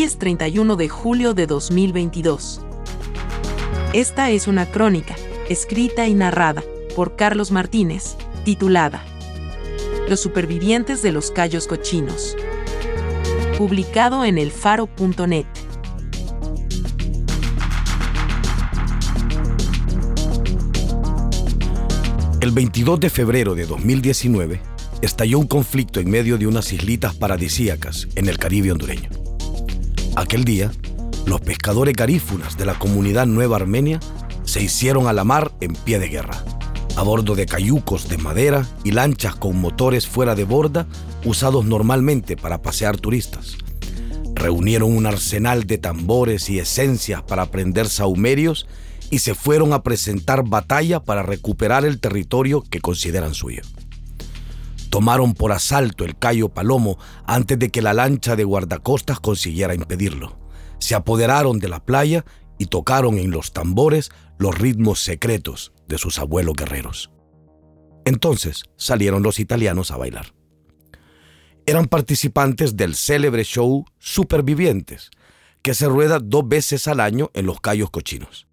Es 31 de julio de 2022. Esta es una crónica, escrita y narrada por Carlos Martínez, titulada Los supervivientes de los Cayos Cochinos. Publicado en elfaro.net. El 22 de febrero de 2019 estalló un conflicto en medio de unas islitas paradisíacas en el Caribe hondureño. Aquel día, los pescadores garífunas de la comunidad Nueva Armenia se hicieron a la mar en pie de guerra, a bordo de cayucos de madera y lanchas con motores fuera de borda usados normalmente para pasear turistas. Reunieron un arsenal de tambores y esencias para prender saumerios y se fueron a presentar batalla para recuperar el territorio que consideran suyo. Tomaron por asalto el Cayo Palomo antes de que la lancha de guardacostas consiguiera impedirlo. Se apoderaron de la playa y tocaron en los tambores los ritmos secretos de sus abuelos guerreros. Entonces salieron los italianos a bailar. Eran participantes del célebre show Supervivientes, que se rueda dos veces al año en los Cayos Cochinos.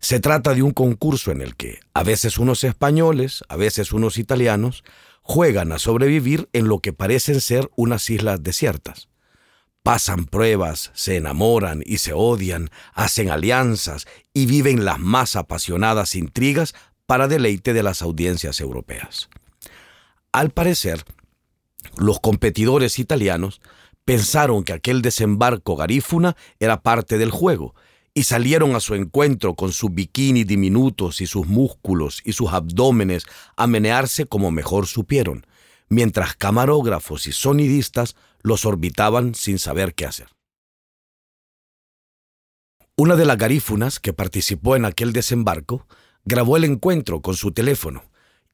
Se trata de un concurso en el que a veces unos españoles, a veces unos italianos, juegan a sobrevivir en lo que parecen ser unas islas desiertas. Pasan pruebas, se enamoran y se odian, hacen alianzas y viven las más apasionadas intrigas para deleite de las audiencias europeas. Al parecer, los competidores italianos pensaron que aquel desembarco garífuna era parte del juego y salieron a su encuentro con sus bikinis diminutos y sus músculos y sus abdómenes a menearse como mejor supieron, mientras camarógrafos y sonidistas los orbitaban sin saber qué hacer. Una de las garífunas que participó en aquel desembarco grabó el encuentro con su teléfono,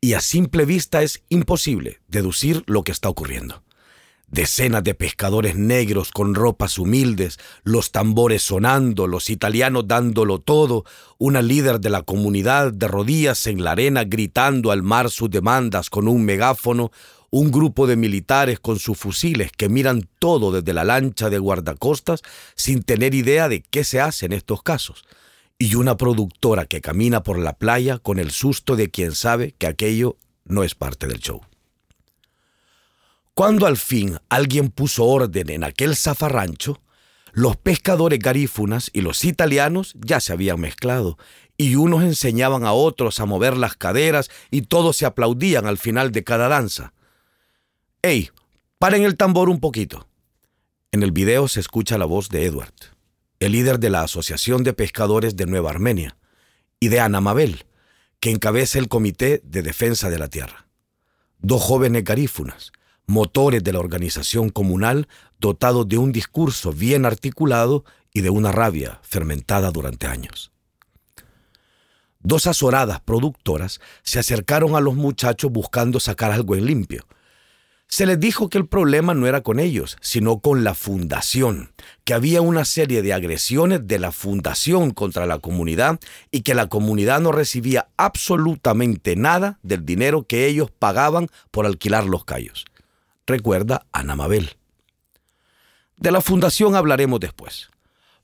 y a simple vista es imposible deducir lo que está ocurriendo. Decenas de pescadores negros con ropas humildes, los tambores sonando, los italianos dándolo todo, una líder de la comunidad de rodillas en la arena gritando al mar sus demandas con un megáfono, un grupo de militares con sus fusiles que miran todo desde la lancha de guardacostas sin tener idea de qué se hace en estos casos, y una productora que camina por la playa con el susto de quien sabe que aquello no es parte del show. Cuando al fin alguien puso orden en aquel zafarrancho, los pescadores garífunas y los italianos ya se habían mezclado, y unos enseñaban a otros a mover las caderas y todos se aplaudían al final de cada danza. ¡Ey! Paren el tambor un poquito. En el video se escucha la voz de Edward, el líder de la Asociación de Pescadores de Nueva Armenia, y de Ana Mabel, que encabeza el Comité de Defensa de la Tierra. Dos jóvenes garífunas, motores de la organización comunal dotados de un discurso bien articulado y de una rabia fermentada durante años. Dos azoradas productoras se acercaron a los muchachos buscando sacar algo en limpio. Se les dijo que el problema no era con ellos, sino con la fundación, que había una serie de agresiones de la fundación contra la comunidad y que la comunidad no recibía absolutamente nada del dinero que ellos pagaban por alquilar los callos recuerda Ana Mabel. De la fundación hablaremos después.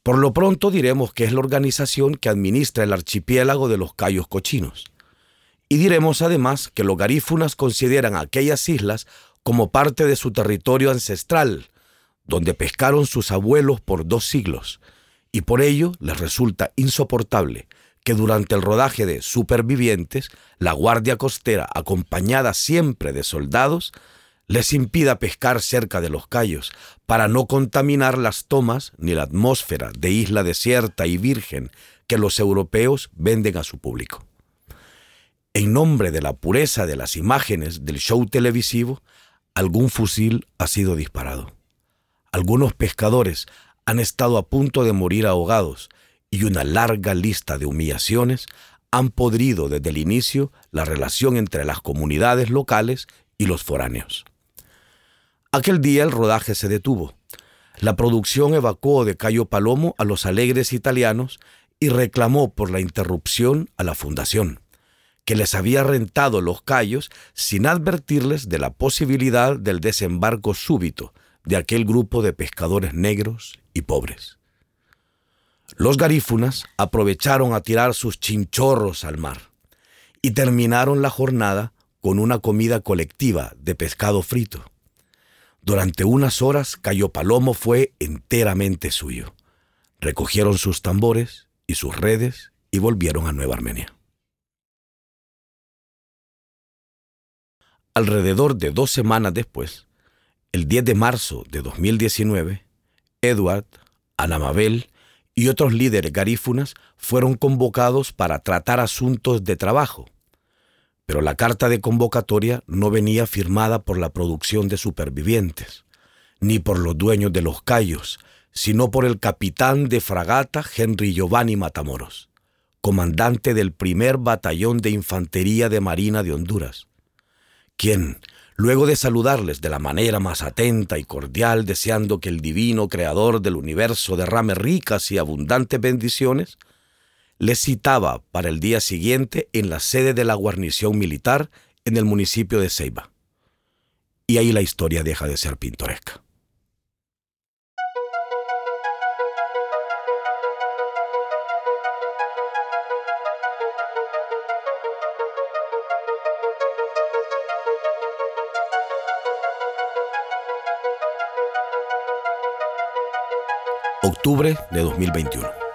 Por lo pronto diremos que es la organización que administra el archipiélago de los Cayos Cochinos. Y diremos además que los garífunas consideran aquellas islas como parte de su territorio ancestral, donde pescaron sus abuelos por dos siglos, y por ello les resulta insoportable que durante el rodaje de Supervivientes, la Guardia Costera, acompañada siempre de soldados, les impida pescar cerca de los cayos para no contaminar las tomas ni la atmósfera de isla desierta y virgen que los europeos venden a su público. En nombre de la pureza de las imágenes del show televisivo, algún fusil ha sido disparado. Algunos pescadores han estado a punto de morir ahogados y una larga lista de humillaciones han podrido desde el inicio la relación entre las comunidades locales y los foráneos. Aquel día el rodaje se detuvo. La producción evacuó de Cayo Palomo a los alegres italianos y reclamó por la interrupción a la fundación, que les había rentado los cayos sin advertirles de la posibilidad del desembarco súbito de aquel grupo de pescadores negros y pobres. Los garífunas aprovecharon a tirar sus chinchorros al mar y terminaron la jornada con una comida colectiva de pescado frito. Durante unas horas Cayo Palomo fue enteramente suyo. Recogieron sus tambores y sus redes y volvieron a Nueva Armenia. Alrededor de dos semanas después, el 10 de marzo de 2019, Edward, Ana Mabel y otros líderes garífunas fueron convocados para tratar asuntos de trabajo. Pero la carta de convocatoria no venía firmada por la producción de supervivientes, ni por los dueños de los callos, sino por el capitán de fragata Henry Giovanni Matamoros, comandante del primer batallón de infantería de Marina de Honduras, quien, luego de saludarles de la manera más atenta y cordial, deseando que el divino creador del universo derrame ricas y abundantes bendiciones, les citaba para el día siguiente en la sede de la guarnición militar en el municipio de Ceiba. Y ahí la historia deja de ser pintoresca. Octubre de 2021.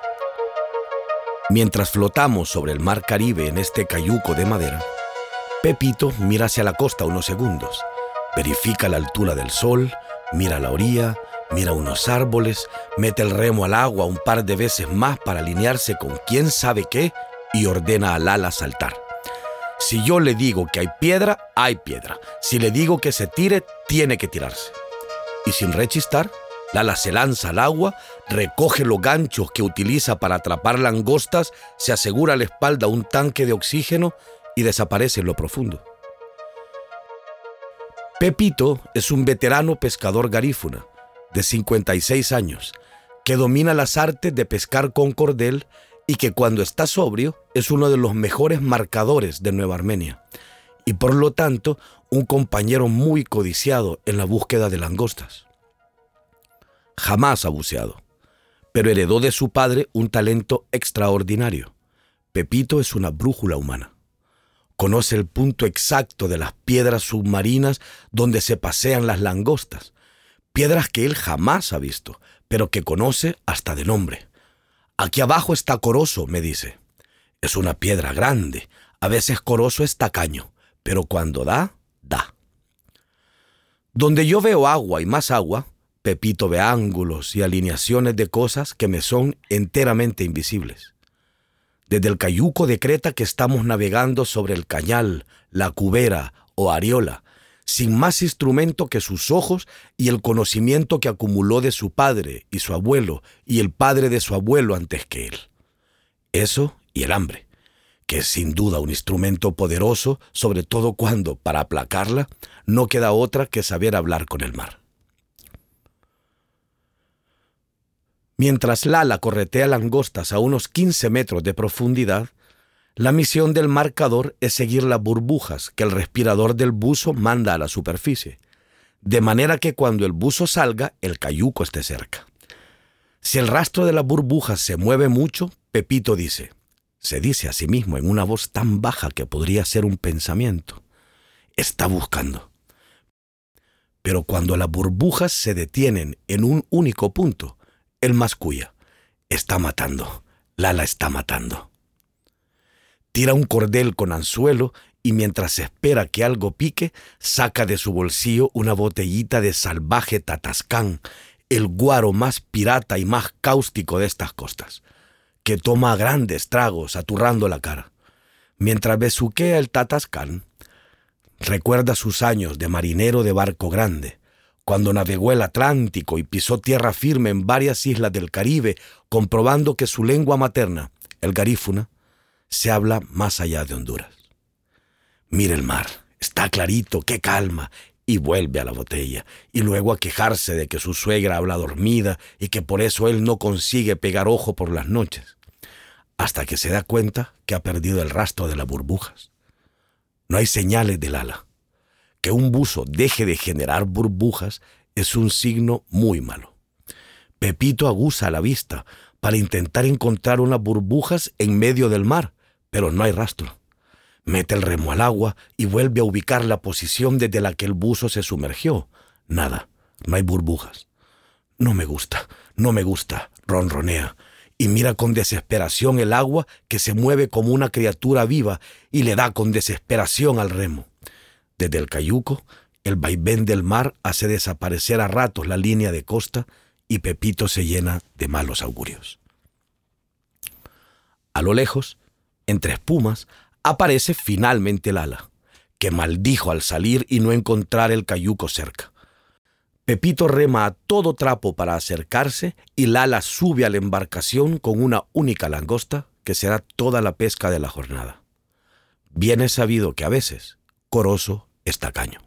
Mientras flotamos sobre el mar Caribe en este cayuco de madera, Pepito mira hacia la costa unos segundos, verifica la altura del sol, mira la orilla, mira unos árboles, mete el remo al agua un par de veces más para alinearse con quién sabe qué y ordena al ala saltar. Si yo le digo que hay piedra, hay piedra. Si le digo que se tire, tiene que tirarse. Y sin rechistar, Lala se lanza al agua, recoge los ganchos que utiliza para atrapar langostas, se asegura a la espalda un tanque de oxígeno y desaparece en lo profundo. Pepito es un veterano pescador garífuna, de 56 años, que domina las artes de pescar con cordel y que cuando está sobrio es uno de los mejores marcadores de Nueva Armenia, y por lo tanto un compañero muy codiciado en la búsqueda de langostas. Jamás ha buceado, pero heredó de su padre un talento extraordinario. Pepito es una brújula humana. Conoce el punto exacto de las piedras submarinas donde se pasean las langostas, piedras que él jamás ha visto, pero que conoce hasta de nombre. Aquí abajo está Corozo, me dice. Es una piedra grande, a veces Corozo es tacaño, pero cuando da, da. Donde yo veo agua y más agua, Pepito ve ángulos y alineaciones de cosas que me son enteramente invisibles. Desde el cayuco de Creta que estamos navegando sobre el cañal, la cubera o ariola, sin más instrumento que sus ojos y el conocimiento que acumuló de su padre y su abuelo y el padre de su abuelo antes que él. Eso y el hambre, que es sin duda un instrumento poderoso, sobre todo cuando, para aplacarla, no queda otra que saber hablar con el mar. Mientras Lala corretea langostas a unos 15 metros de profundidad, la misión del marcador es seguir las burbujas que el respirador del buzo manda a la superficie, de manera que cuando el buzo salga, el cayuco esté cerca. Si el rastro de las burbujas se mueve mucho, Pepito dice, se dice a sí mismo en una voz tan baja que podría ser un pensamiento, está buscando. Pero cuando las burbujas se detienen en un único punto, el mascuya. Está matando. Lala está matando. Tira un cordel con anzuelo y mientras espera que algo pique, saca de su bolsillo una botellita de salvaje tatascán, el guaro más pirata y más cáustico de estas costas, que toma grandes tragos aturrando la cara. Mientras besuquea el tatascán, recuerda sus años de marinero de barco grande, cuando navegó el Atlántico y pisó tierra firme en varias islas del Caribe, comprobando que su lengua materna, el garífuna, se habla más allá de Honduras. Mira el mar, está clarito, qué calma, y vuelve a la botella, y luego a quejarse de que su suegra habla dormida y que por eso él no consigue pegar ojo por las noches, hasta que se da cuenta que ha perdido el rastro de las burbujas. No hay señales del ala. Que un buzo deje de generar burbujas es un signo muy malo. Pepito aguza la vista para intentar encontrar unas burbujas en medio del mar, pero no hay rastro. Mete el remo al agua y vuelve a ubicar la posición desde la que el buzo se sumergió. Nada, no hay burbujas. No me gusta, no me gusta, ronronea, y mira con desesperación el agua que se mueve como una criatura viva y le da con desesperación al remo. Desde el cayuco, el vaivén del mar hace desaparecer a ratos la línea de costa y Pepito se llena de malos augurios. A lo lejos, entre espumas, aparece finalmente el ala, que maldijo al salir y no encontrar el cayuco cerca. Pepito rema a todo trapo para acercarse y Lala sube a la embarcación con una única langosta que será toda la pesca de la jornada. Bien es sabido que a veces Corozo es tacaño.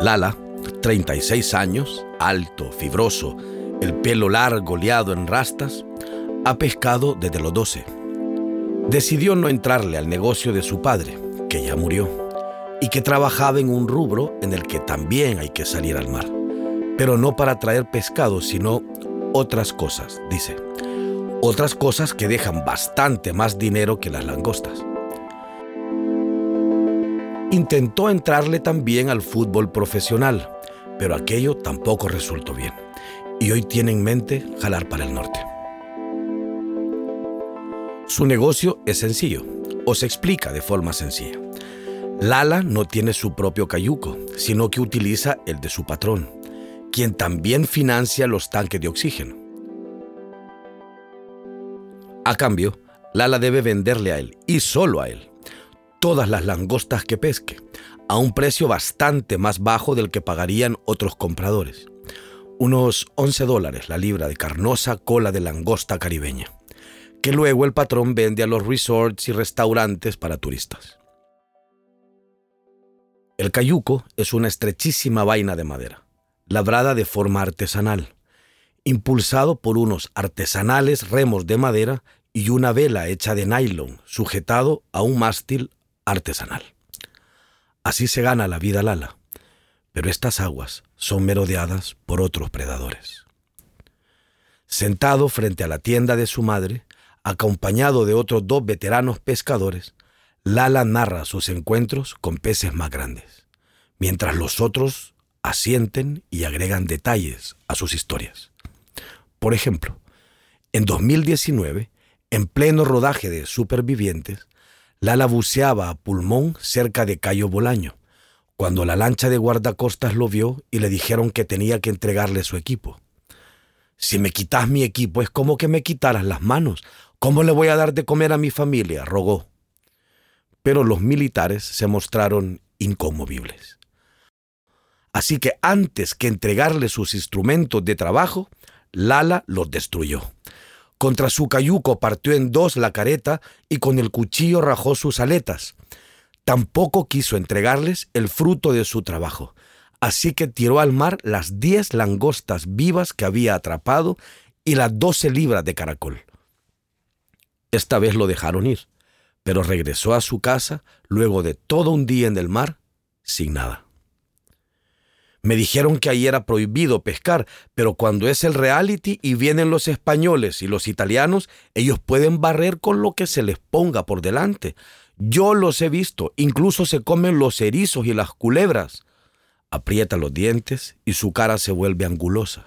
Lala, 36 años, alto, fibroso, el pelo largo liado en rastas, ha pescado desde los 12. Decidió no entrarle al negocio de su padre, que ya murió, y que trabajaba en un rubro en el que también hay que salir al mar, pero no para traer pescado, sino otras cosas, dice. Otras cosas que dejan bastante más dinero que las langostas. Intentó entrarle también al fútbol profesional, pero aquello tampoco resultó bien. Y hoy tiene en mente jalar para el norte. Su negocio es sencillo, o se explica de forma sencilla. Lala no tiene su propio cayuco, sino que utiliza el de su patrón, quien también financia los tanques de oxígeno. A cambio, Lala debe venderle a él, y solo a él, todas las langostas que pesque, a un precio bastante más bajo del que pagarían otros compradores. Unos 11 dólares la libra de carnosa cola de langosta caribeña, que luego el patrón vende a los resorts y restaurantes para turistas. El cayuco es una estrechísima vaina de madera, labrada de forma artesanal, impulsado por unos artesanales remos de madera y una vela hecha de nylon sujetado a un mástil artesanal. Así se gana la vida Lala, pero estas aguas son merodeadas por otros predadores. Sentado frente a la tienda de su madre, acompañado de otros dos veteranos pescadores, Lala narra sus encuentros con peces más grandes, mientras los otros asienten y agregan detalles a sus historias. Por ejemplo, en 2019, en pleno rodaje de Supervivientes, Lala buceaba a pulmón cerca de Cayo Bolaño, cuando la lancha de guardacostas lo vio y le dijeron que tenía que entregarle su equipo. Si me quitas mi equipo es como que me quitaras las manos. ¿Cómo le voy a dar de comer a mi familia? rogó. Pero los militares se mostraron inconmovibles. Así que antes que entregarle sus instrumentos de trabajo, Lala los destruyó. Contra su cayuco partió en dos la careta y con el cuchillo rajó sus aletas. Tampoco quiso entregarles el fruto de su trabajo, así que tiró al mar las diez langostas vivas que había atrapado y las doce libras de caracol. Esta vez lo dejaron ir, pero regresó a su casa luego de todo un día en el mar sin nada. Me dijeron que ahí era prohibido pescar, pero cuando es el reality y vienen los españoles y los italianos, ellos pueden barrer con lo que se les ponga por delante. Yo los he visto, incluso se comen los erizos y las culebras. Aprieta los dientes y su cara se vuelve angulosa.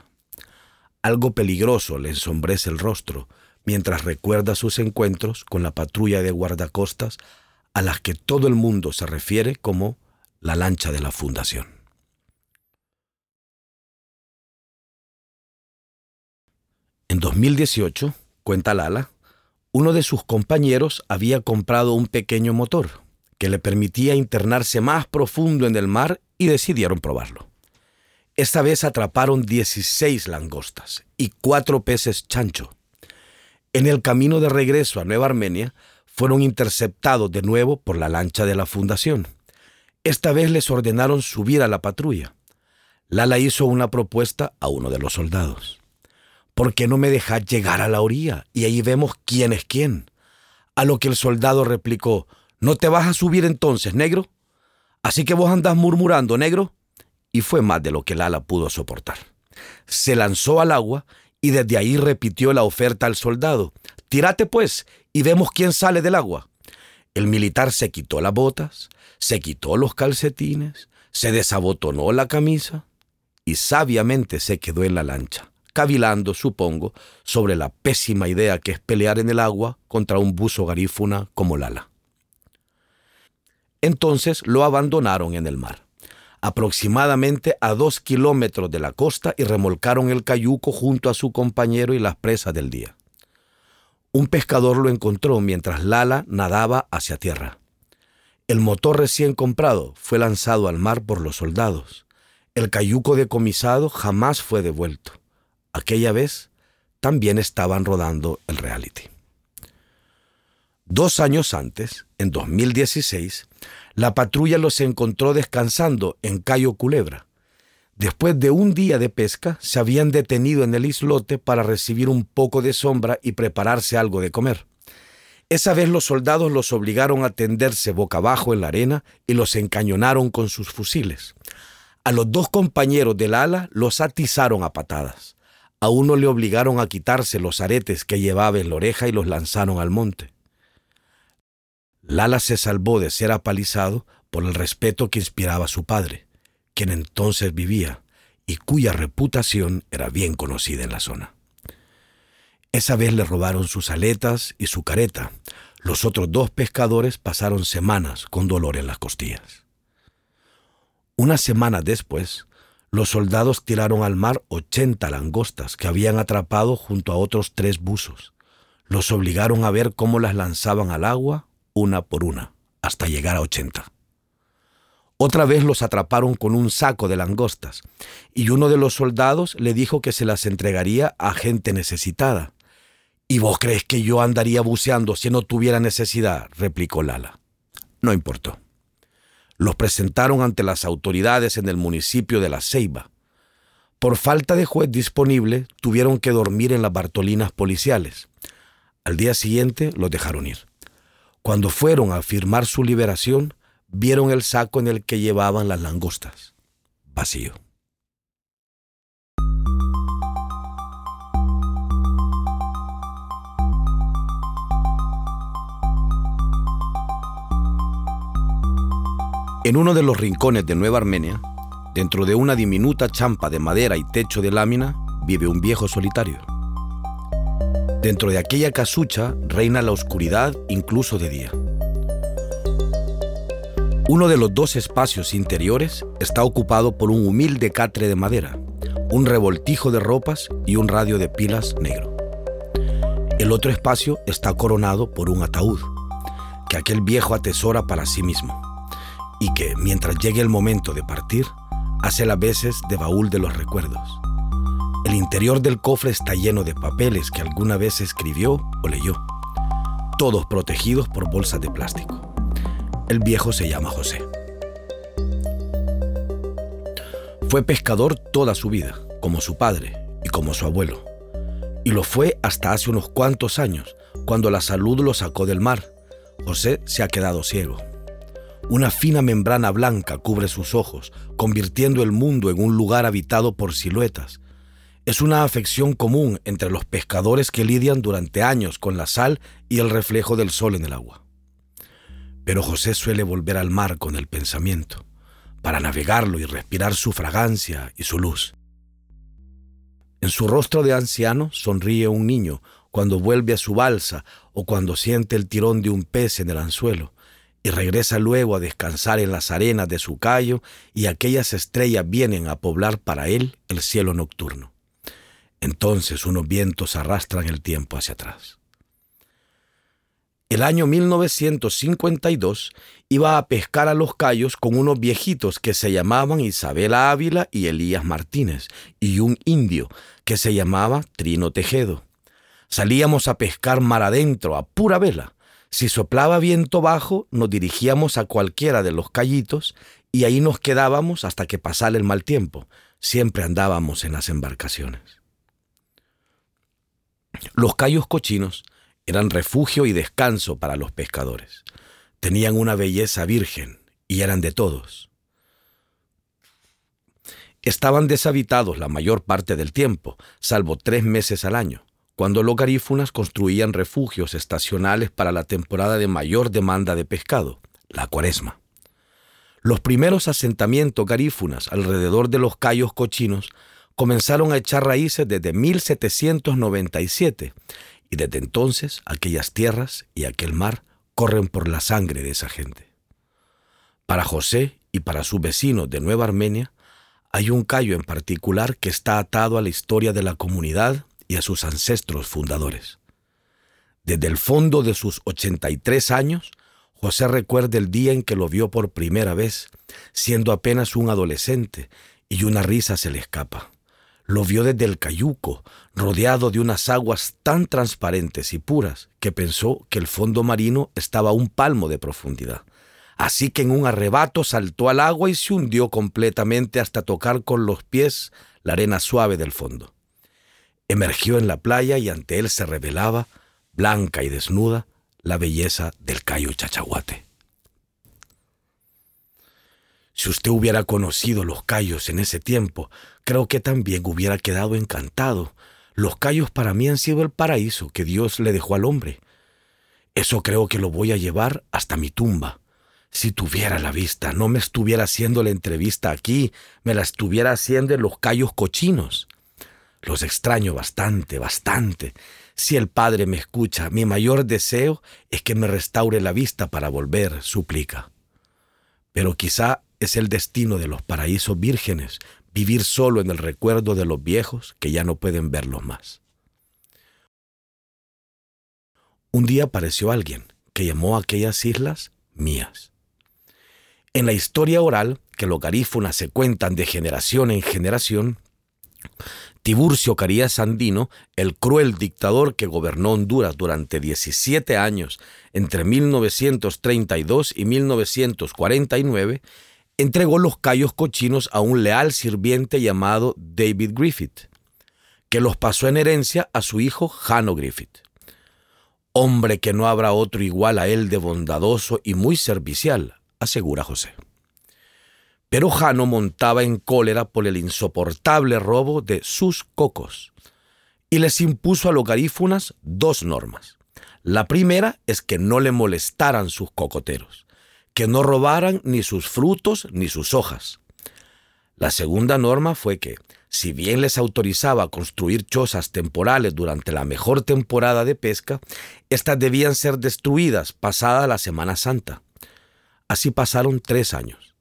Algo peligroso le ensombrece el rostro mientras recuerda sus encuentros con la patrulla de guardacostas a las que todo el mundo se refiere como la lancha de la fundación. En 2018, cuenta Lala, uno de sus compañeros había comprado un pequeño motor que le permitía internarse más profundo en el mar y decidieron probarlo. Esta vez atraparon 16 langostas y cuatro peces chancho en el camino de regreso a Nueva Armenia, fueron interceptados de nuevo por la lancha de la fundación. Esta vez les ordenaron subir a la patrulla. Lala hizo una propuesta a uno de los soldados. ¿Por qué no me dejas llegar a la orilla y ahí vemos quién es quién? A lo que el soldado replicó, ¿no te vas a subir entonces, negro? Así que vos andás murmurando, negro. Y fue más de lo que Lala pudo soportar. Se lanzó al agua y desde ahí repitió la oferta al soldado. Tírate pues y vemos quién sale del agua. El militar se quitó las botas, se quitó los calcetines, se desabotonó la camisa y sabiamente se quedó en la lancha, cavilando, supongo, sobre la pésima idea que es pelear en el agua contra un buzo garífuna como Lala. Entonces lo abandonaron en el mar aproximadamente a dos kilómetros de la costa y remolcaron el cayuco junto a su compañero y las presas del día. Un pescador lo encontró mientras Lala nadaba hacia tierra. El motor recién comprado fue lanzado al mar por los soldados. El cayuco decomisado jamás fue devuelto. Aquella vez también estaban rodando el reality. Dos años antes, en 2016, la patrulla los encontró descansando en Cayo Culebra. Después de un día de pesca, se habían detenido en el islote para recibir un poco de sombra y prepararse algo de comer. Esa vez los soldados los obligaron a tenderse boca abajo en la arena y los encañonaron con sus fusiles. A los dos compañeros del ala los atizaron a patadas. A uno le obligaron a quitarse los aretes que llevaba en la oreja y los lanzaron al monte. Lala se salvó de ser apalizado por el respeto que inspiraba a su padre, quien entonces vivía y cuya reputación era bien conocida en la zona. Esa vez le robaron sus aletas y su careta. Los otros dos pescadores pasaron semanas con dolor en las costillas. Una semana después, los soldados tiraron al mar 80 langostas que habían atrapado junto a otros tres buzos. Los obligaron a ver cómo las lanzaban al agua una por una, hasta llegar a 80. Otra vez los atraparon con un saco de langostas, y uno de los soldados le dijo que se las entregaría a gente necesitada. ¿Y vos crees que yo andaría buceando si no tuviera necesidad? replicó Lala. No importó. Los presentaron ante las autoridades en el municipio de La Ceiba. Por falta de juez disponible, tuvieron que dormir en las Bartolinas policiales. Al día siguiente los dejaron ir. Cuando fueron a firmar su liberación, vieron el saco en el que llevaban las langostas, vacío. En uno de los rincones de Nueva Armenia, dentro de una diminuta champa de madera y techo de lámina, vive un viejo solitario. Dentro de aquella casucha reina la oscuridad incluso de día. Uno de los dos espacios interiores está ocupado por un humilde catre de madera, un revoltijo de ropas y un radio de pilas negro. El otro espacio está coronado por un ataúd, que aquel viejo atesora para sí mismo, y que, mientras llegue el momento de partir, hace las veces de baúl de los recuerdos. El interior del cofre está lleno de papeles que alguna vez escribió o leyó, todos protegidos por bolsas de plástico. El viejo se llama José. Fue pescador toda su vida, como su padre y como su abuelo. Y lo fue hasta hace unos cuantos años, cuando la salud lo sacó del mar. José se ha quedado ciego. Una fina membrana blanca cubre sus ojos, convirtiendo el mundo en un lugar habitado por siluetas, es una afección común entre los pescadores que lidian durante años con la sal y el reflejo del sol en el agua. Pero José suele volver al mar con el pensamiento, para navegarlo y respirar su fragancia y su luz. En su rostro de anciano sonríe un niño cuando vuelve a su balsa o cuando siente el tirón de un pez en el anzuelo, y regresa luego a descansar en las arenas de su callo y aquellas estrellas vienen a poblar para él el cielo nocturno. Entonces unos vientos arrastran el tiempo hacia atrás. El año 1952 iba a pescar a los Cayos con unos viejitos que se llamaban Isabela Ávila y Elías Martínez y un indio que se llamaba Trino Tejedo. Salíamos a pescar mar adentro a pura vela. Si soplaba viento bajo, nos dirigíamos a cualquiera de los callitos y ahí nos quedábamos hasta que pasara el mal tiempo. Siempre andábamos en las embarcaciones. Los cayos cochinos eran refugio y descanso para los pescadores. Tenían una belleza virgen y eran de todos. Estaban deshabitados la mayor parte del tiempo, salvo tres meses al año, cuando los garífunas construían refugios estacionales para la temporada de mayor demanda de pescado, la cuaresma. Los primeros asentamientos garífunas alrededor de los cayos cochinos comenzaron a echar raíces desde 1797 y desde entonces aquellas tierras y aquel mar corren por la sangre de esa gente. Para José y para sus vecinos de Nueva Armenia, hay un callo en particular que está atado a la historia de la comunidad y a sus ancestros fundadores. Desde el fondo de sus 83 años, José recuerda el día en que lo vio por primera vez, siendo apenas un adolescente, y una risa se le escapa. Lo vio desde el cayuco, rodeado de unas aguas tan transparentes y puras que pensó que el fondo marino estaba a un palmo de profundidad. Así que en un arrebato saltó al agua y se hundió completamente hasta tocar con los pies la arena suave del fondo. Emergió en la playa y ante él se revelaba, blanca y desnuda, la belleza del Cayo Chachaguate. Si usted hubiera conocido los Cayos en ese tiempo, creo que también hubiera quedado encantado. Los Cayos para mí han sido el paraíso que Dios le dejó al hombre. Eso creo que lo voy a llevar hasta mi tumba. Si tuviera la vista, no me estuviera haciendo la entrevista aquí, me la estuviera haciendo en los Cayos cochinos. Los extraño bastante, bastante. Si el Padre me escucha, mi mayor deseo es que me restaure la vista para volver, suplica. Pero quizá es el destino de los paraísos vírgenes, vivir solo en el recuerdo de los viejos que ya no pueden verlos más. Un día apareció alguien que llamó a aquellas islas mías. En la historia oral, que los garífunas se cuentan de generación en generación, Tiburcio Carías Sandino, el cruel dictador que gobernó Honduras durante 17 años entre 1932 y 1949, entregó los callos cochinos a un leal sirviente llamado David Griffith, que los pasó en herencia a su hijo Jano Griffith. Hombre que no habrá otro igual a él de bondadoso y muy servicial, asegura José. Pero Jano montaba en cólera por el insoportable robo de sus cocos y les impuso a los garífunas dos normas. La primera es que no le molestaran sus cocoteros que no robaran ni sus frutos ni sus hojas. La segunda norma fue que, si bien les autorizaba construir chozas temporales durante la mejor temporada de pesca, éstas debían ser destruidas pasada la Semana Santa. Así pasaron tres años.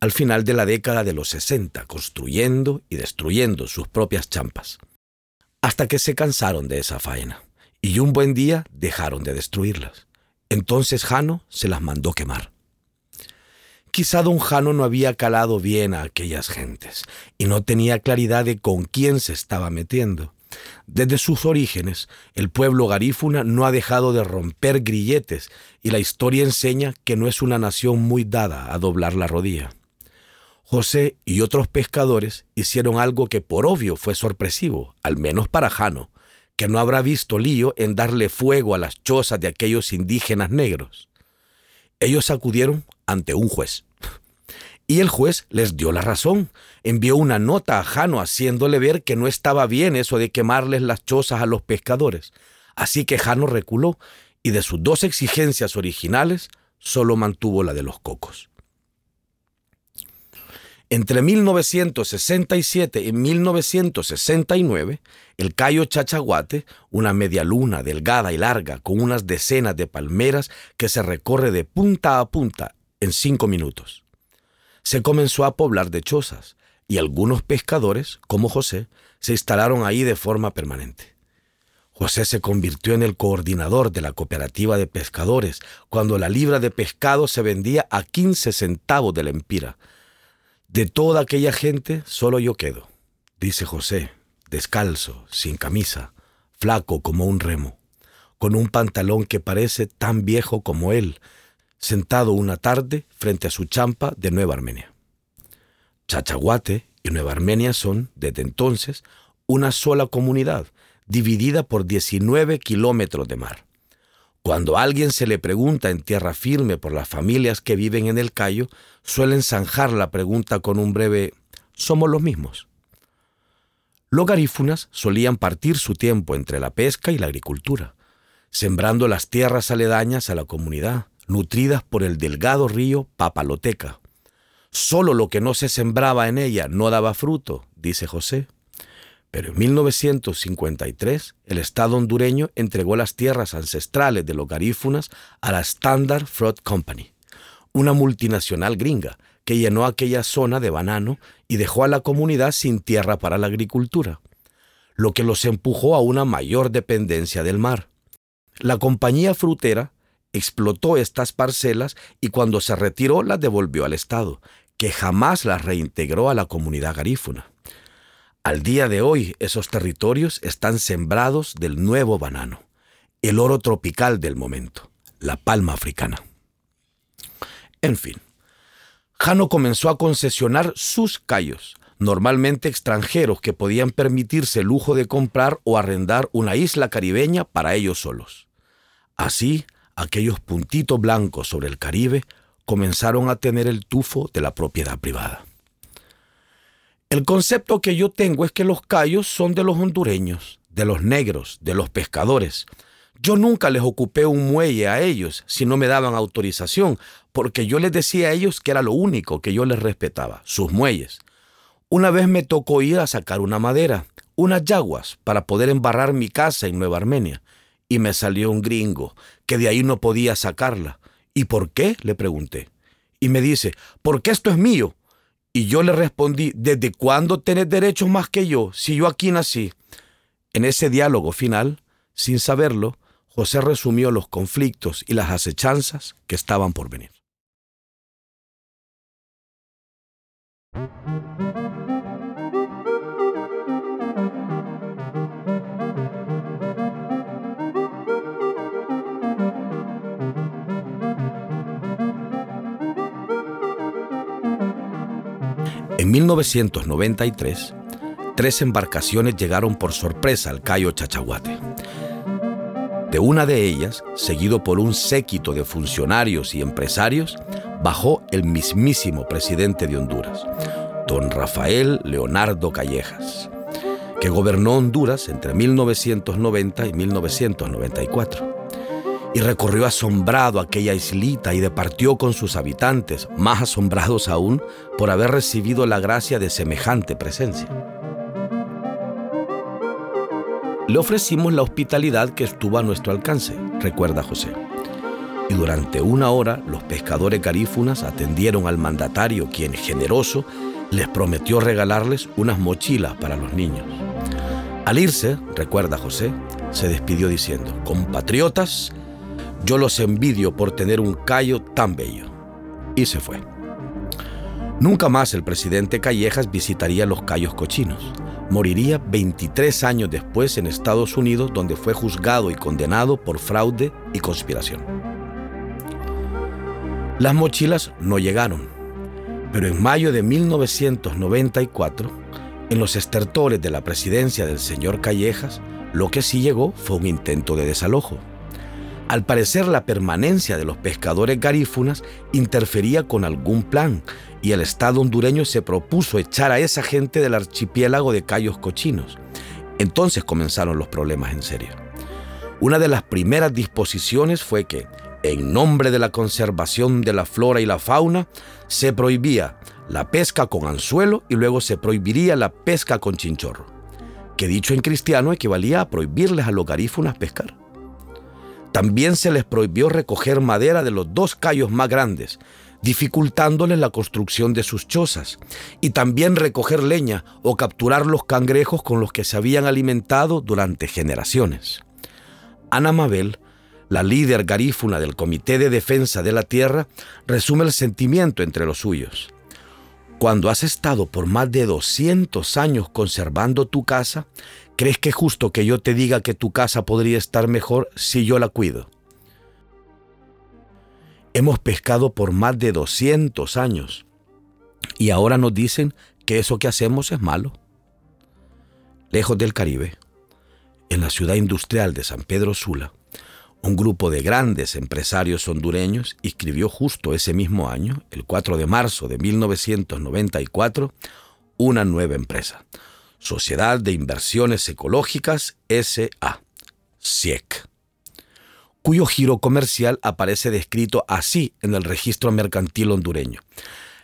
Al final de la década de los 60, construyendo y destruyendo sus propias champas. Hasta que se cansaron de esa faena. Y un buen día dejaron de destruirlas. Entonces Jano se las mandó quemar. Quizá don Jano no había calado bien a aquellas gentes y no tenía claridad de con quién se estaba metiendo. Desde sus orígenes, el pueblo garífuna no ha dejado de romper grilletes y la historia enseña que no es una nación muy dada a doblar la rodilla. José y otros pescadores hicieron algo que por obvio fue sorpresivo, al menos para Jano, que no habrá visto lío en darle fuego a las chozas de aquellos indígenas negros. Ellos acudieron ante un juez. Y el juez les dio la razón. Envió una nota a Jano haciéndole ver que no estaba bien eso de quemarles las chozas a los pescadores. Así que Jano reculó y de sus dos exigencias originales solo mantuvo la de los cocos. Entre 1967 y 1969, el Cayo Chachaguate, una media luna delgada y larga con unas decenas de palmeras que se recorre de punta a punta en cinco minutos. Se comenzó a poblar de chozas, y algunos pescadores, como José, se instalaron ahí de forma permanente. José se convirtió en el coordinador de la cooperativa de pescadores cuando la libra de pescado se vendía a 15 centavos de la empira. De toda aquella gente solo yo quedo, dice José, descalzo, sin camisa, flaco como un remo, con un pantalón que parece tan viejo como él, sentado una tarde frente a su champa de Nueva Armenia. Chachaguate y Nueva Armenia son, desde entonces, una sola comunidad, dividida por 19 kilómetros de mar. Cuando alguien se le pregunta en tierra firme por las familias que viven en el Cayo, suelen zanjar la pregunta con un breve ¿somos los mismos? Los garífunas solían partir su tiempo entre la pesca y la agricultura, sembrando las tierras aledañas a la comunidad, nutridas por el delgado río Papaloteca. Solo lo que no se sembraba en ella no daba fruto, dice José. Pero en 1953 el Estado hondureño entregó las tierras ancestrales de los garífunas a la Standard Fruit Company, una multinacional gringa que llenó aquella zona de banano y dejó a la comunidad sin tierra para la agricultura, lo que los empujó a una mayor dependencia del mar. La compañía frutera explotó estas parcelas y cuando se retiró las devolvió al Estado, que jamás las reintegró a la comunidad garífuna. Al día de hoy esos territorios están sembrados del nuevo banano, el oro tropical del momento, la palma africana. En fin, Jano comenzó a concesionar sus callos, normalmente extranjeros que podían permitirse el lujo de comprar o arrendar una isla caribeña para ellos solos. Así, aquellos puntitos blancos sobre el Caribe comenzaron a tener el tufo de la propiedad privada. El concepto que yo tengo es que los cayos son de los hondureños, de los negros, de los pescadores. Yo nunca les ocupé un muelle a ellos si no me daban autorización, porque yo les decía a ellos que era lo único que yo les respetaba, sus muelles. Una vez me tocó ir a sacar una madera, unas yaguas, para poder embarrar mi casa en Nueva Armenia, y me salió un gringo, que de ahí no podía sacarla. ¿Y por qué? le pregunté. Y me dice, porque esto es mío. Y yo le respondí, ¿desde cuándo tenés derechos más que yo si yo aquí nací? En ese diálogo final, sin saberlo, José resumió los conflictos y las acechanzas que estaban por venir. En 1993, tres embarcaciones llegaron por sorpresa al Cayo Chachahuate. De una de ellas, seguido por un séquito de funcionarios y empresarios, bajó el mismísimo presidente de Honduras, don Rafael Leonardo Callejas, que gobernó Honduras entre 1990 y 1994 y recorrió asombrado aquella islita y departió con sus habitantes, más asombrados aún por haber recibido la gracia de semejante presencia. Le ofrecimos la hospitalidad que estuvo a nuestro alcance, recuerda José. Y durante una hora los pescadores garífunas atendieron al mandatario, quien generoso les prometió regalarles unas mochilas para los niños. Al irse, recuerda José, se despidió diciendo, compatriotas, yo los envidio por tener un callo tan bello. Y se fue. Nunca más el presidente Callejas visitaría los Cayos Cochinos. Moriría 23 años después en Estados Unidos, donde fue juzgado y condenado por fraude y conspiración. Las mochilas no llegaron, pero en mayo de 1994, en los estertores de la presidencia del señor Callejas, lo que sí llegó fue un intento de desalojo. Al parecer la permanencia de los pescadores garífunas interfería con algún plan y el Estado hondureño se propuso echar a esa gente del archipiélago de Cayos Cochinos. Entonces comenzaron los problemas en serio. Una de las primeras disposiciones fue que, en nombre de la conservación de la flora y la fauna, se prohibía la pesca con anzuelo y luego se prohibiría la pesca con chinchorro, que dicho en cristiano equivalía a prohibirles a los garífunas pescar. También se les prohibió recoger madera de los dos callos más grandes, dificultándoles la construcción de sus chozas, y también recoger leña o capturar los cangrejos con los que se habían alimentado durante generaciones. Ana Mabel, la líder garífuna del Comité de Defensa de la Tierra, resume el sentimiento entre los suyos. Cuando has estado por más de 200 años conservando tu casa, ¿crees que es justo que yo te diga que tu casa podría estar mejor si yo la cuido? Hemos pescado por más de 200 años y ahora nos dicen que eso que hacemos es malo. Lejos del Caribe, en la ciudad industrial de San Pedro Sula, un grupo de grandes empresarios hondureños escribió justo ese mismo año, el 4 de marzo de 1994, una nueva empresa, Sociedad de Inversiones Ecológicas SA, SIEC cuyo giro comercial aparece descrito así en el registro mercantil hondureño.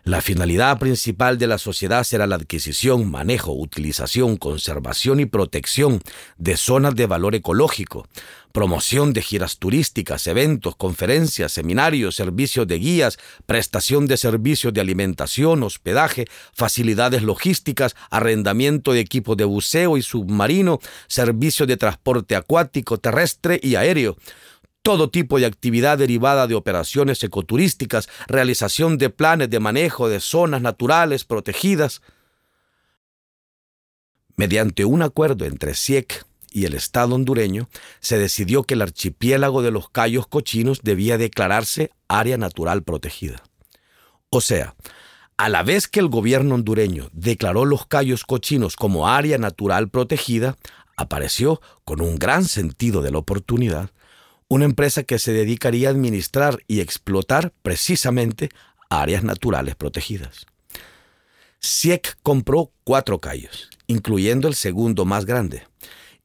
La finalidad principal de la sociedad será la adquisición, manejo, utilización, conservación y protección de zonas de valor ecológico, promoción de giras turísticas, eventos, conferencias, seminarios, servicios de guías, prestación de servicios de alimentación, hospedaje, facilidades logísticas, arrendamiento de equipos de buceo y submarino, servicios de transporte acuático, terrestre y aéreo todo tipo de actividad derivada de operaciones ecoturísticas, realización de planes de manejo de zonas naturales protegidas. Mediante un acuerdo entre SIEC y el Estado hondureño, se decidió que el archipiélago de los Cayos Cochinos debía declararse área natural protegida. O sea, a la vez que el gobierno hondureño declaró los Cayos Cochinos como área natural protegida, apareció, con un gran sentido de la oportunidad, una empresa que se dedicaría a administrar y explotar precisamente áreas naturales protegidas. SIEC compró cuatro cayos, incluyendo el segundo más grande,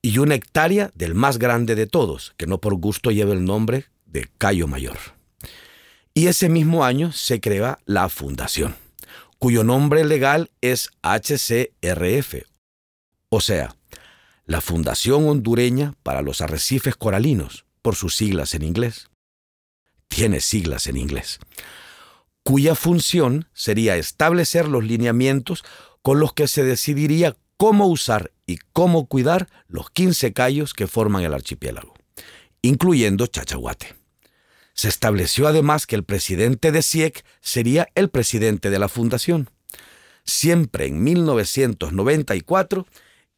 y una hectárea del más grande de todos, que no por gusto lleva el nombre de Cayo Mayor. Y ese mismo año se crea la Fundación, cuyo nombre legal es HCRF, o sea, la Fundación Hondureña para los Arrecifes Coralinos, por sus siglas en inglés. Tiene siglas en inglés, cuya función sería establecer los lineamientos con los que se decidiría cómo usar y cómo cuidar los 15 cayos que forman el archipiélago, incluyendo Chachahuate. Se estableció además que el presidente de SIEC sería el presidente de la fundación. Siempre en 1994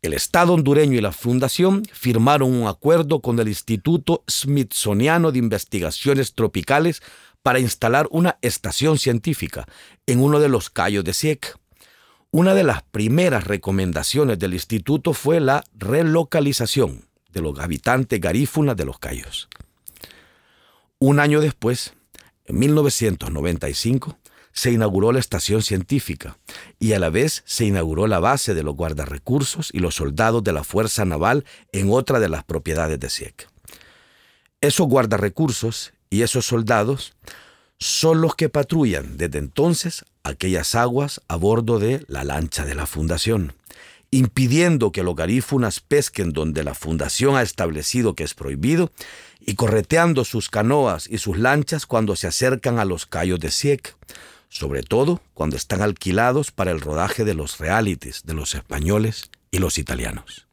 el Estado hondureño y la Fundación firmaron un acuerdo con el Instituto Smithsoniano de Investigaciones Tropicales para instalar una estación científica en uno de los cayos de Sieck. Una de las primeras recomendaciones del instituto fue la relocalización de los habitantes garífunas de los cayos. Un año después, en 1995, se inauguró la estación científica y a la vez se inauguró la base de los guardarrecursos y los soldados de la Fuerza Naval en otra de las propiedades de SIEC. Esos guardarrecursos y esos soldados son los que patrullan desde entonces aquellas aguas a bordo de la lancha de la Fundación, impidiendo que los garífunas pesquen donde la Fundación ha establecido que es prohibido y correteando sus canoas y sus lanchas cuando se acercan a los callos de Sieck, sobre todo cuando están alquilados para el rodaje de los realities de los españoles y los italianos.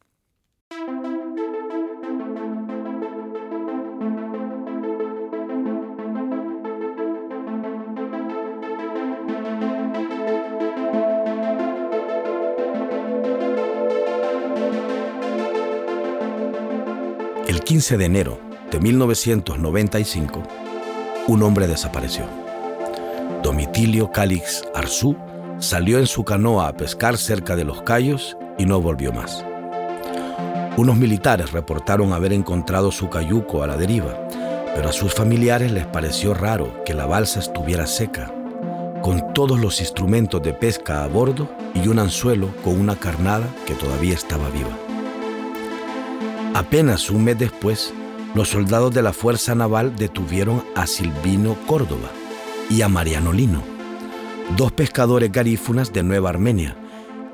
El 15 de enero de 1995, un hombre desapareció. Domitilio Calix Arzú salió en su canoa a pescar cerca de los Cayos y no volvió más. Unos militares reportaron haber encontrado su cayuco a la deriva, pero a sus familiares les pareció raro que la balsa estuviera seca, con todos los instrumentos de pesca a bordo y un anzuelo con una carnada que todavía estaba viva. Apenas un mes después, los soldados de la Fuerza Naval detuvieron a Silvino Córdoba, y a Mariano Lino, dos pescadores garífunas de Nueva Armenia,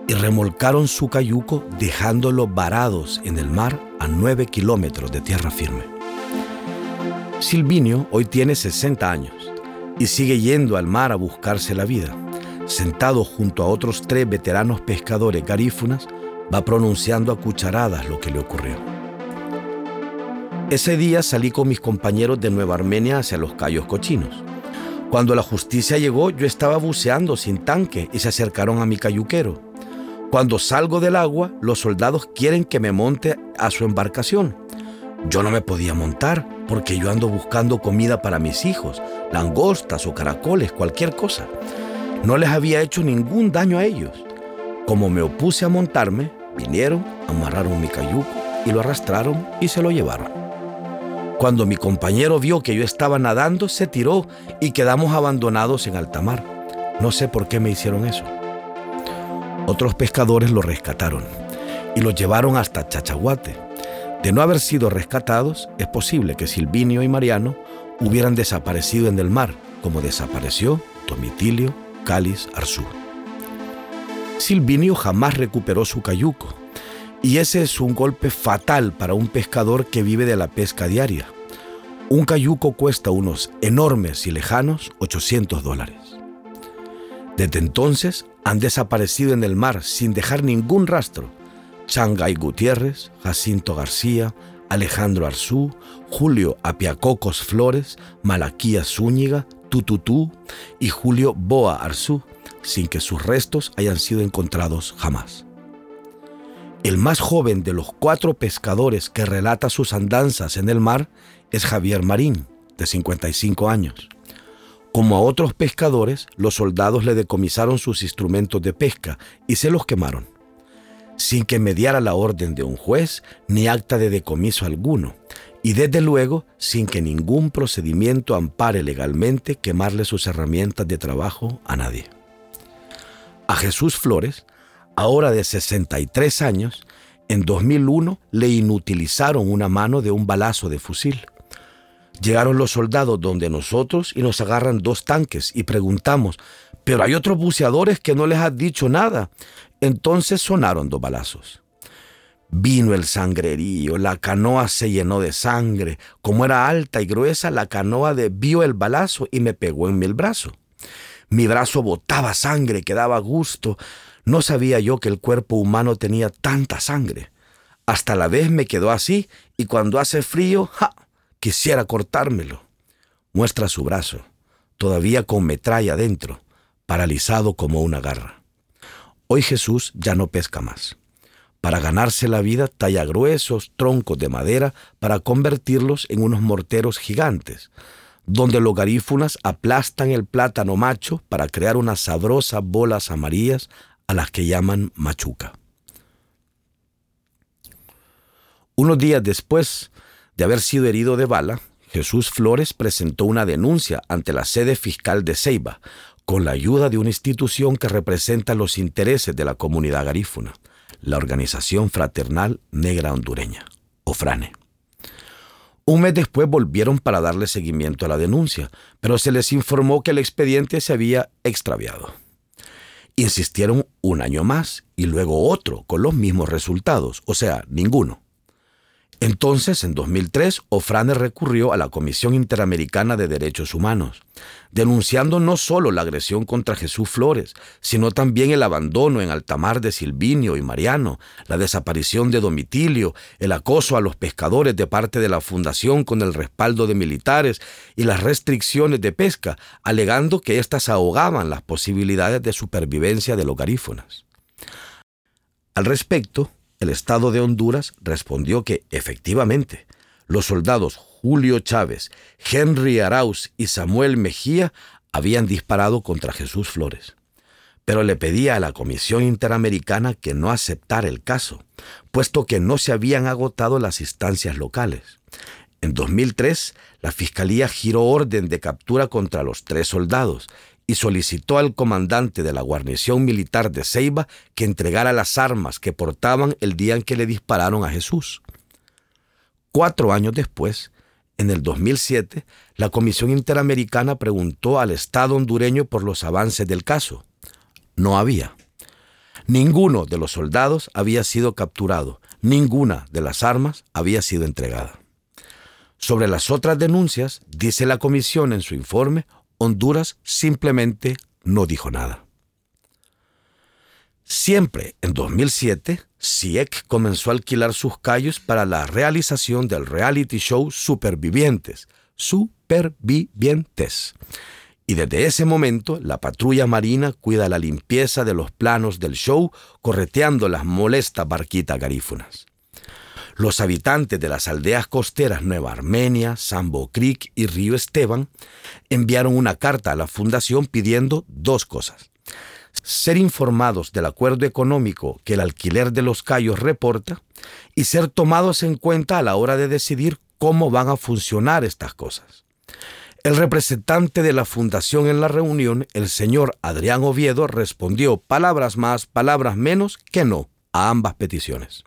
y remolcaron su cayuco dejándolo varados en el mar a nueve kilómetros de tierra firme. Silvinio hoy tiene 60 años, y sigue yendo al mar a buscarse la vida. Sentado junto a otros tres veteranos pescadores garífunas, va pronunciando a cucharadas lo que le ocurrió. Ese día salí con mis compañeros de Nueva Armenia hacia los Cayos Cochinos. Cuando la justicia llegó, yo estaba buceando sin tanque y se acercaron a mi cayuquero. Cuando salgo del agua, los soldados quieren que me monte a su embarcación. Yo no me podía montar porque yo ando buscando comida para mis hijos, langostas o caracoles, cualquier cosa. No les había hecho ningún daño a ellos. Como me opuse a montarme, vinieron, amarraron mi cayuco y lo arrastraron y se lo llevaron. Cuando mi compañero vio que yo estaba nadando, se tiró y quedamos abandonados en alta mar. No sé por qué me hicieron eso. Otros pescadores lo rescataron y lo llevaron hasta Chachaguate. De no haber sido rescatados, es posible que Silvinio y Mariano hubieran desaparecido en el mar, como desapareció Domitilio Cáliz Arzú. Silvinio jamás recuperó su cayuco, y ese es un golpe fatal para un pescador que vive de la pesca diaria. Un cayuco cuesta unos enormes y lejanos 800 dólares. Desde entonces han desaparecido en el mar sin dejar ningún rastro Changay Gutiérrez, Jacinto García, Alejandro Arzú, Julio Apiacocos Flores, Malaquías Zúñiga, Tututú y Julio Boa Arzú, sin que sus restos hayan sido encontrados jamás. El más joven de los cuatro pescadores que relata sus andanzas en el mar es Javier Marín, de 55 años. Como a otros pescadores, los soldados le decomisaron sus instrumentos de pesca y se los quemaron, sin que mediara la orden de un juez ni acta de decomiso alguno, y desde luego sin que ningún procedimiento ampare legalmente quemarle sus herramientas de trabajo a nadie. A Jesús Flores, ahora de 63 años, en 2001 le inutilizaron una mano de un balazo de fusil. Llegaron los soldados donde nosotros y nos agarran dos tanques y preguntamos, pero hay otros buceadores que no les han dicho nada. Entonces sonaron dos balazos. Vino el sangrerío, la canoa se llenó de sangre. Como era alta y gruesa, la canoa vio el balazo y me pegó en mi brazo. Mi brazo botaba sangre que daba gusto. No sabía yo que el cuerpo humano tenía tanta sangre. Hasta la vez me quedó así y cuando hace frío, ¡ja! quisiera cortármelo. Muestra su brazo, todavía con metralla dentro, paralizado como una garra. Hoy Jesús ya no pesca más. Para ganarse la vida talla gruesos troncos de madera para convertirlos en unos morteros gigantes, donde los garífunas aplastan el plátano macho para crear unas sabrosas bolas amarillas a las que llaman machuca. Unos días después de haber sido herido de bala, Jesús Flores presentó una denuncia ante la sede fiscal de Ceiba, con la ayuda de una institución que representa los intereses de la comunidad garífuna la Organización Fraternal Negra Hondureña, OFRANE. Un mes después volvieron para darle seguimiento a la denuncia, pero se les informó que el expediente se había extraviado. Insistieron un año más y luego otro con los mismos resultados, o sea, ninguno. Entonces, en 2003, Ofrane recurrió a la Comisión Interamericana de Derechos Humanos, denunciando no solo la agresión contra Jesús Flores, sino también el abandono en altamar de Silvinio y Mariano, la desaparición de Domitilio, el acoso a los pescadores de parte de la Fundación con el respaldo de militares y las restricciones de pesca, alegando que éstas ahogaban las posibilidades de supervivencia de los garífonas. Al respecto, el Estado de Honduras respondió que, efectivamente, los soldados Julio Chávez, Henry Arauz y Samuel Mejía habían disparado contra Jesús Flores. Pero le pedía a la Comisión Interamericana que no aceptara el caso, puesto que no se habían agotado las instancias locales. En 2003, la Fiscalía giró orden de captura contra los tres soldados y solicitó al comandante de la guarnición militar de Ceiba que entregara las armas que portaban el día en que le dispararon a Jesús. Cuatro años después, en el 2007, la Comisión Interamericana preguntó al Estado hondureño por los avances del caso. No había. Ninguno de los soldados había sido capturado, ninguna de las armas había sido entregada. Sobre las otras denuncias, dice la comisión en su informe, Honduras simplemente no dijo nada. Siempre en 2007, CIEC comenzó a alquilar sus callos para la realización del reality show Supervivientes, Supervivientes. Y desde ese momento, la patrulla marina cuida la limpieza de los planos del show, correteando las molestas barquitas garífunas. Los habitantes de las aldeas costeras Nueva Armenia, Sambo Creek y Río Esteban enviaron una carta a la fundación pidiendo dos cosas ser informados del acuerdo económico que el alquiler de los callos reporta y ser tomados en cuenta a la hora de decidir cómo van a funcionar estas cosas. El representante de la fundación en la reunión, el señor Adrián Oviedo, respondió palabras más, palabras menos que no a ambas peticiones.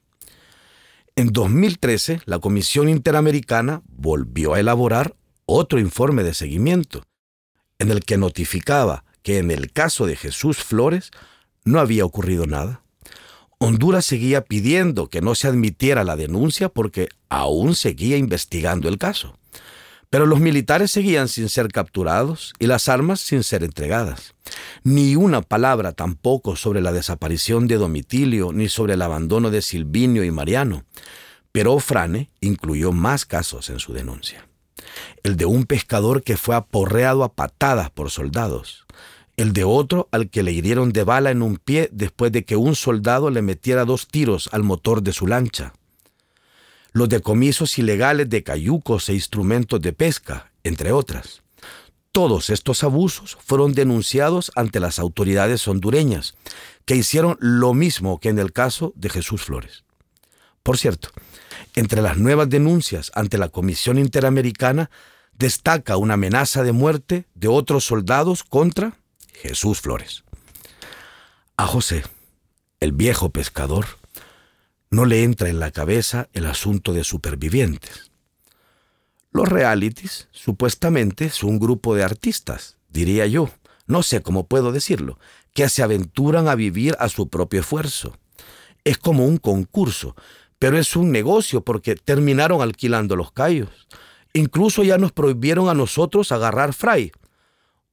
En 2013, la Comisión Interamericana volvió a elaborar otro informe de seguimiento, en el que notificaba que en el caso de Jesús Flores no había ocurrido nada. Honduras seguía pidiendo que no se admitiera la denuncia porque aún seguía investigando el caso. Pero los militares seguían sin ser capturados y las armas sin ser entregadas. Ni una palabra tampoco sobre la desaparición de Domitilio ni sobre el abandono de Silvinio y Mariano. Pero Frane incluyó más casos en su denuncia. El de un pescador que fue aporreado a patadas por soldados el de otro al que le hirieron de bala en un pie después de que un soldado le metiera dos tiros al motor de su lancha. Los decomisos ilegales de cayucos e instrumentos de pesca, entre otras. Todos estos abusos fueron denunciados ante las autoridades hondureñas, que hicieron lo mismo que en el caso de Jesús Flores. Por cierto, entre las nuevas denuncias ante la Comisión Interamericana destaca una amenaza de muerte de otros soldados contra Jesús Flores. A José, el viejo pescador, no le entra en la cabeza el asunto de supervivientes. Los realities, supuestamente, son un grupo de artistas, diría yo, no sé cómo puedo decirlo, que se aventuran a vivir a su propio esfuerzo. Es como un concurso, pero es un negocio porque terminaron alquilando los callos. Incluso ya nos prohibieron a nosotros agarrar fray,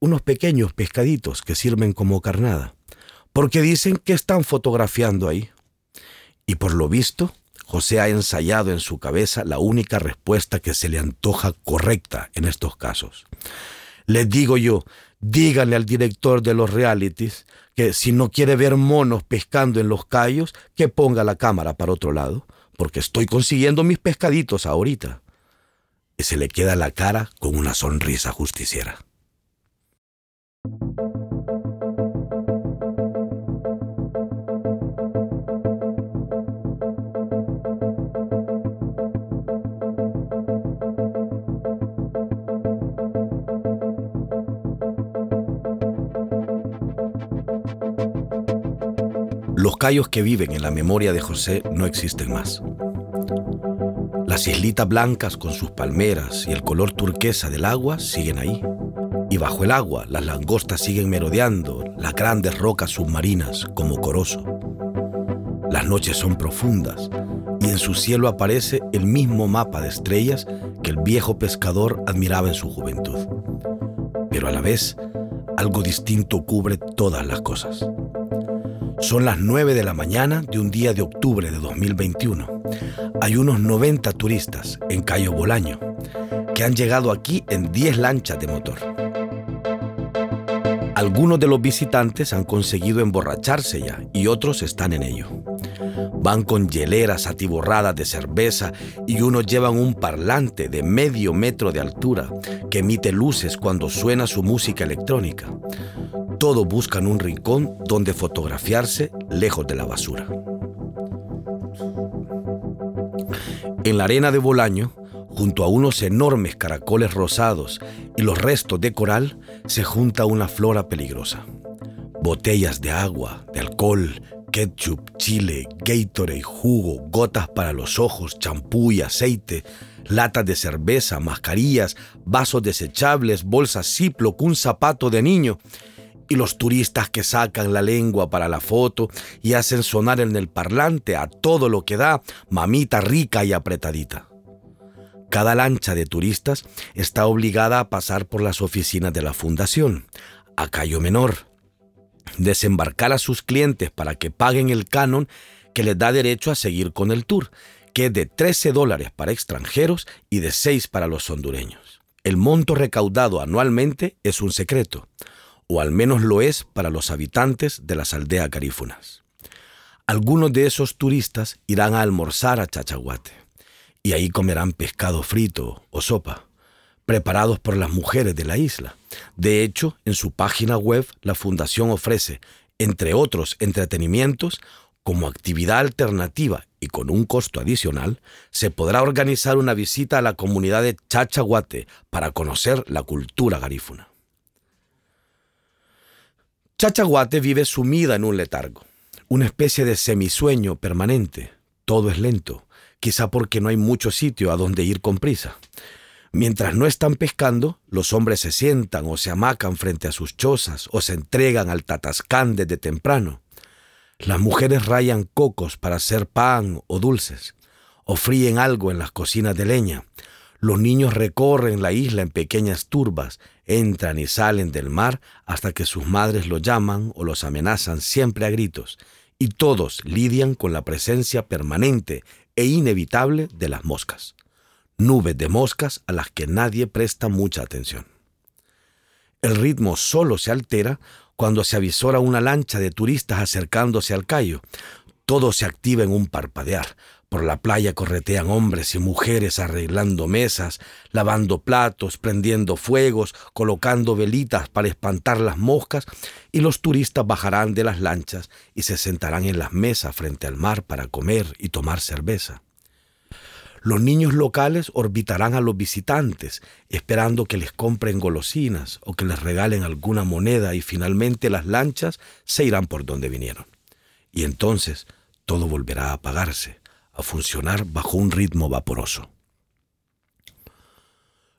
unos pequeños pescaditos que sirven como carnada, porque dicen que están fotografiando ahí. Y por lo visto, José ha ensayado en su cabeza la única respuesta que se le antoja correcta en estos casos. Les digo yo, díganle al director de los realities que si no quiere ver monos pescando en los callos, que ponga la cámara para otro lado, porque estoy consiguiendo mis pescaditos ahorita. Y se le queda la cara con una sonrisa justiciera. Los callos que viven en la memoria de José no existen más. Las islitas blancas con sus palmeras y el color turquesa del agua siguen ahí. Y bajo el agua las langostas siguen merodeando las grandes rocas submarinas como corozo. Las noches son profundas y en su cielo aparece el mismo mapa de estrellas que el viejo pescador admiraba en su juventud. Pero a la vez, algo distinto cubre todas las cosas. Son las 9 de la mañana de un día de octubre de 2021. Hay unos 90 turistas en Cayo Bolaño que han llegado aquí en 10 lanchas de motor. Algunos de los visitantes han conseguido emborracharse ya y otros están en ello. Van con hieleras atiborradas de cerveza y unos llevan un parlante de medio metro de altura que emite luces cuando suena su música electrónica. Todos buscan un rincón donde fotografiarse lejos de la basura. En la arena de Bolaño, junto a unos enormes caracoles rosados y los restos de coral, se junta una flora peligrosa. Botellas de agua, de alcohol, ketchup, chile, Gatorade, jugo, gotas para los ojos, champú y aceite, latas de cerveza, mascarillas, vasos desechables, bolsas Ziploc, un zapato de niño y los turistas que sacan la lengua para la foto y hacen sonar en el parlante a todo lo que da mamita rica y apretadita. Cada lancha de turistas está obligada a pasar por las oficinas de la fundación, a Cayo Menor, desembarcar a sus clientes para que paguen el canon que les da derecho a seguir con el tour, que es de 13 dólares para extranjeros y de 6 para los hondureños. El monto recaudado anualmente es un secreto, o al menos lo es para los habitantes de las aldeas garífunas. Algunos de esos turistas irán a almorzar a Chachaguate, y ahí comerán pescado frito o sopa, preparados por las mujeres de la isla. De hecho, en su página web la fundación ofrece, entre otros entretenimientos, como actividad alternativa y con un costo adicional, se podrá organizar una visita a la comunidad de Chachaguate para conocer la cultura garífuna. Chachaguate vive sumida en un letargo, una especie de semisueño permanente. Todo es lento, quizá porque no hay mucho sitio a donde ir con prisa. Mientras no están pescando, los hombres se sientan o se hamacan frente a sus chozas o se entregan al tatascán desde temprano. Las mujeres rayan cocos para hacer pan o dulces, o fríen algo en las cocinas de leña. Los niños recorren la isla en pequeñas turbas, entran y salen del mar hasta que sus madres los llaman o los amenazan siempre a gritos, y todos lidian con la presencia permanente e inevitable de las moscas, nubes de moscas a las que nadie presta mucha atención. El ritmo solo se altera cuando se avisora una lancha de turistas acercándose al callo. Todo se activa en un parpadear. Por la playa corretean hombres y mujeres arreglando mesas, lavando platos, prendiendo fuegos, colocando velitas para espantar las moscas, y los turistas bajarán de las lanchas y se sentarán en las mesas frente al mar para comer y tomar cerveza. Los niños locales orbitarán a los visitantes, esperando que les compren golosinas o que les regalen alguna moneda y finalmente las lanchas se irán por donde vinieron. Y entonces todo volverá a apagarse, a funcionar bajo un ritmo vaporoso.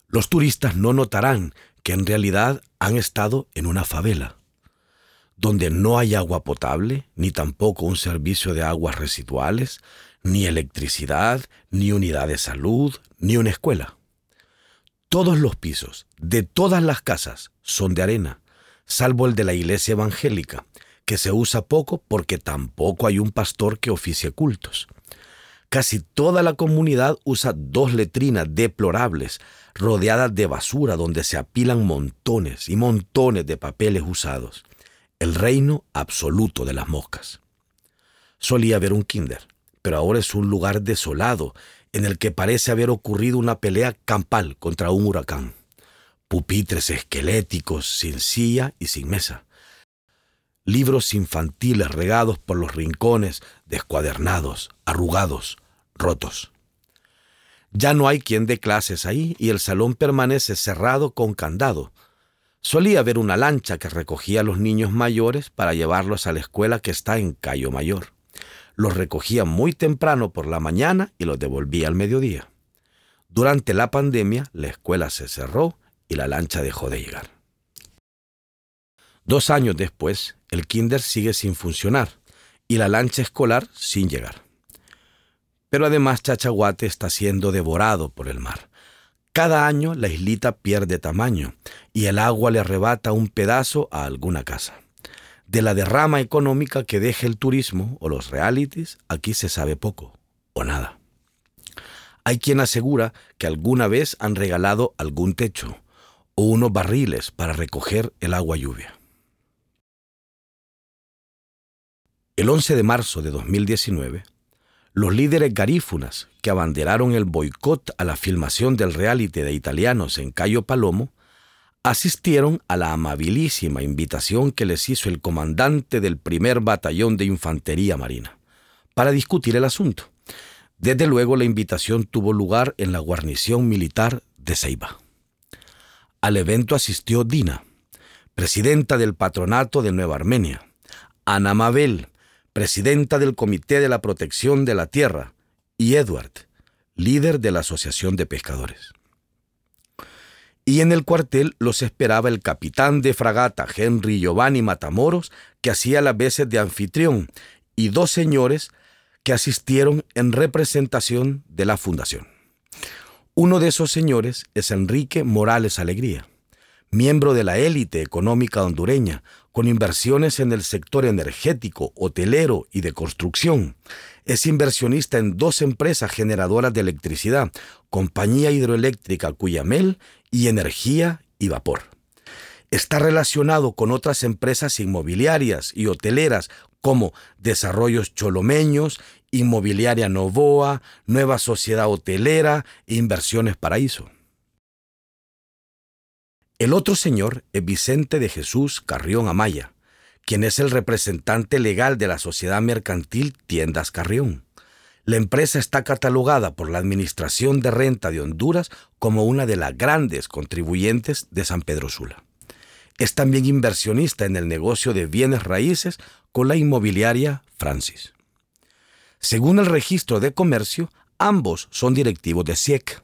Los turistas no notarán que en realidad han estado en una favela, donde no hay agua potable, ni tampoco un servicio de aguas residuales, ni electricidad, ni unidad de salud, ni una escuela. Todos los pisos de todas las casas son de arena, salvo el de la iglesia evangélica, que se usa poco porque tampoco hay un pastor que oficie cultos. Casi toda la comunidad usa dos letrinas deplorables, rodeadas de basura donde se apilan montones y montones de papeles usados. El reino absoluto de las moscas. Solía haber un kinder, pero ahora es un lugar desolado en el que parece haber ocurrido una pelea campal contra un huracán. Pupitres esqueléticos sin silla y sin mesa. Libros infantiles regados por los rincones, descuadernados, arrugados, rotos. Ya no hay quien dé clases ahí y el salón permanece cerrado con candado. Solía haber una lancha que recogía a los niños mayores para llevarlos a la escuela que está en Cayo Mayor los recogía muy temprano por la mañana y los devolvía al mediodía. Durante la pandemia, la escuela se cerró y la lancha dejó de llegar. Dos años después, el kinder sigue sin funcionar y la lancha escolar sin llegar. Pero además Chachaguate está siendo devorado por el mar. Cada año la islita pierde tamaño y el agua le arrebata un pedazo a alguna casa. De la derrama económica que deje el turismo o los realities, aquí se sabe poco o nada. Hay quien asegura que alguna vez han regalado algún techo o unos barriles para recoger el agua lluvia. El 11 de marzo de 2019, los líderes garífunas que abanderaron el boicot a la filmación del reality de italianos en Cayo Palomo asistieron a la amabilísima invitación que les hizo el comandante del primer batallón de infantería marina para discutir el asunto. Desde luego la invitación tuvo lugar en la guarnición militar de Ceiba. Al evento asistió Dina, presidenta del patronato de Nueva Armenia, Ana Mabel, presidenta del Comité de la Protección de la Tierra, y Edward, líder de la Asociación de Pescadores y en el cuartel los esperaba el capitán de fragata Henry Giovanni Matamoros, que hacía las veces de anfitrión, y dos señores que asistieron en representación de la fundación. Uno de esos señores es Enrique Morales Alegría, miembro de la élite económica hondureña, con inversiones en el sector energético, hotelero y de construcción. Es inversionista en dos empresas generadoras de electricidad, Compañía Hidroeléctrica Cuyamel y Energía y Vapor. Está relacionado con otras empresas inmobiliarias y hoteleras como Desarrollos Cholomeños, Inmobiliaria Novoa, Nueva Sociedad Hotelera e Inversiones Paraíso. El otro señor es Vicente de Jesús Carrión Amaya, quien es el representante legal de la sociedad mercantil Tiendas Carrión. La empresa está catalogada por la Administración de Renta de Honduras como una de las grandes contribuyentes de San Pedro Sula. Es también inversionista en el negocio de bienes raíces con la inmobiliaria Francis. Según el registro de comercio, ambos son directivos de SIEC.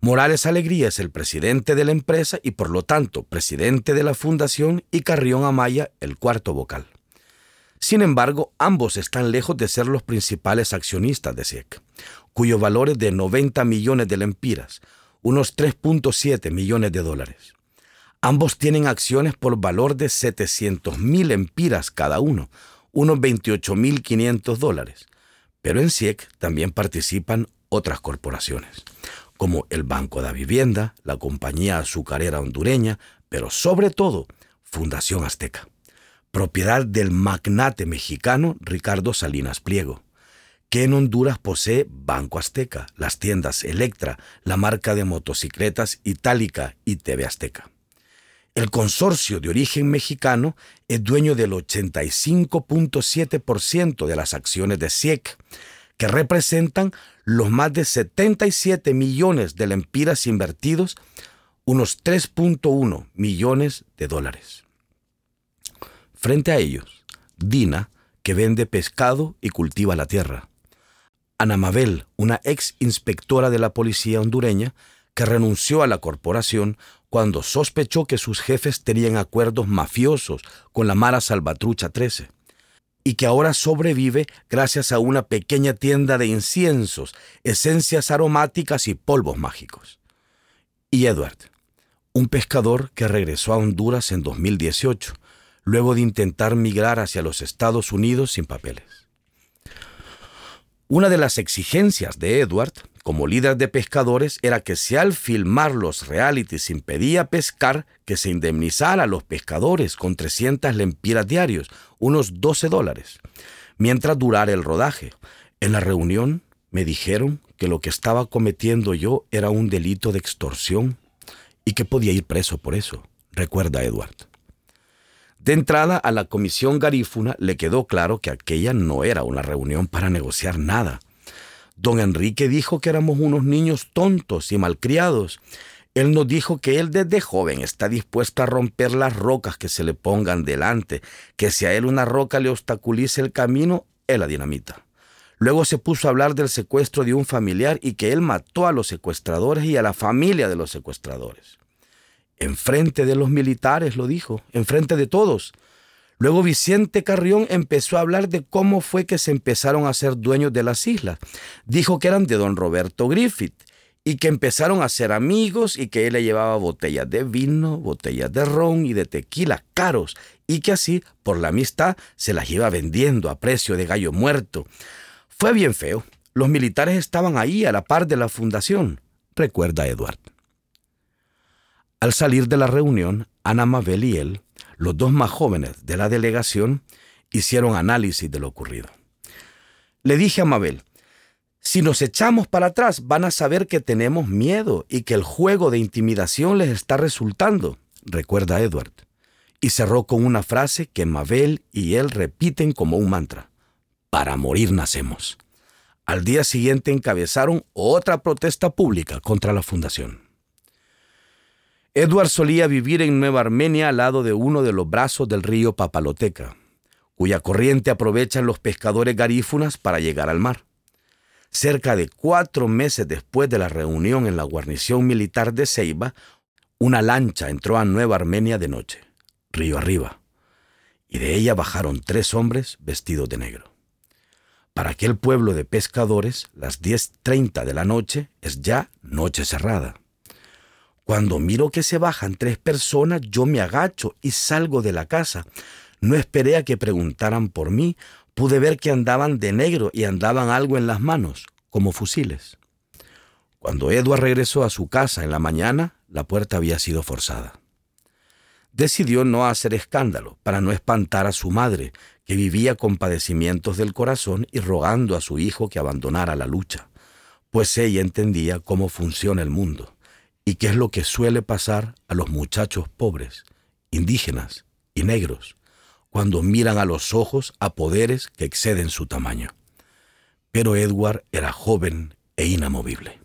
Morales Alegría es el presidente de la empresa y por lo tanto presidente de la fundación y Carrión Amaya el cuarto vocal. Sin embargo, ambos están lejos de ser los principales accionistas de SIEC, cuyo valor es de 90 millones de lempiras, unos 3.7 millones de dólares. Ambos tienen acciones por valor de 700 mil empiras cada uno, unos 28.500 dólares. Pero en SIEC también participan otras corporaciones como el Banco de Vivienda, la Compañía Azucarera Hondureña, pero sobre todo Fundación Azteca, propiedad del magnate mexicano Ricardo Salinas Pliego, que en Honduras posee Banco Azteca, las tiendas Electra, la marca de motocicletas Itálica y TV Azteca. El consorcio de origen mexicano es dueño del 85.7% de las acciones de SIEC, que representan los más de 77 millones de lempiras invertidos, unos 3.1 millones de dólares. Frente a ellos, Dina, que vende pescado y cultiva la tierra. Ana Mabel, una ex inspectora de la policía hondureña, que renunció a la corporación cuando sospechó que sus jefes tenían acuerdos mafiosos con la Mara Salvatrucha 13 y que ahora sobrevive gracias a una pequeña tienda de inciensos, esencias aromáticas y polvos mágicos. Y Edward, un pescador que regresó a Honduras en 2018, luego de intentar migrar hacia los Estados Unidos sin papeles. Una de las exigencias de Edward como líder de pescadores era que si al filmar los realities impedía pescar, que se indemnizara a los pescadores con 300 lempiras diarios, unos 12 dólares, mientras durara el rodaje. En la reunión me dijeron que lo que estaba cometiendo yo era un delito de extorsión y que podía ir preso por eso, recuerda Edward. De entrada a la comisión garífuna le quedó claro que aquella no era una reunión para negociar nada, Don Enrique dijo que éramos unos niños tontos y malcriados. Él nos dijo que él desde joven está dispuesto a romper las rocas que se le pongan delante, que si a él una roca le obstaculice el camino, él la dinamita. Luego se puso a hablar del secuestro de un familiar y que él mató a los secuestradores y a la familia de los secuestradores. Enfrente de los militares, lo dijo, enfrente de todos. Luego Vicente Carrión empezó a hablar de cómo fue que se empezaron a ser dueños de las islas. Dijo que eran de don Roberto Griffith y que empezaron a ser amigos y que él le llevaba botellas de vino, botellas de ron y de tequila caros y que así, por la amistad, se las iba vendiendo a precio de gallo muerto. Fue bien feo. Los militares estaban ahí a la par de la fundación, recuerda Edward. Al salir de la reunión, Ana Mabel y él los dos más jóvenes de la delegación hicieron análisis de lo ocurrido. Le dije a Mabel, si nos echamos para atrás van a saber que tenemos miedo y que el juego de intimidación les está resultando, recuerda Edward. Y cerró con una frase que Mabel y él repiten como un mantra. Para morir nacemos. Al día siguiente encabezaron otra protesta pública contra la fundación. Edward solía vivir en Nueva Armenia al lado de uno de los brazos del río Papaloteca, cuya corriente aprovechan los pescadores garífunas para llegar al mar. Cerca de cuatro meses después de la reunión en la guarnición militar de Ceiba, una lancha entró a Nueva Armenia de noche, río arriba, y de ella bajaron tres hombres vestidos de negro. Para aquel pueblo de pescadores, las 10.30 de la noche es ya noche cerrada. Cuando miro que se bajan tres personas, yo me agacho y salgo de la casa. No esperé a que preguntaran por mí, pude ver que andaban de negro y andaban algo en las manos, como fusiles. Cuando Edward regresó a su casa en la mañana, la puerta había sido forzada. Decidió no hacer escándalo para no espantar a su madre, que vivía con padecimientos del corazón y rogando a su hijo que abandonara la lucha, pues ella entendía cómo funciona el mundo y qué es lo que suele pasar a los muchachos pobres, indígenas y negros, cuando miran a los ojos a poderes que exceden su tamaño. Pero Edward era joven e inamovible.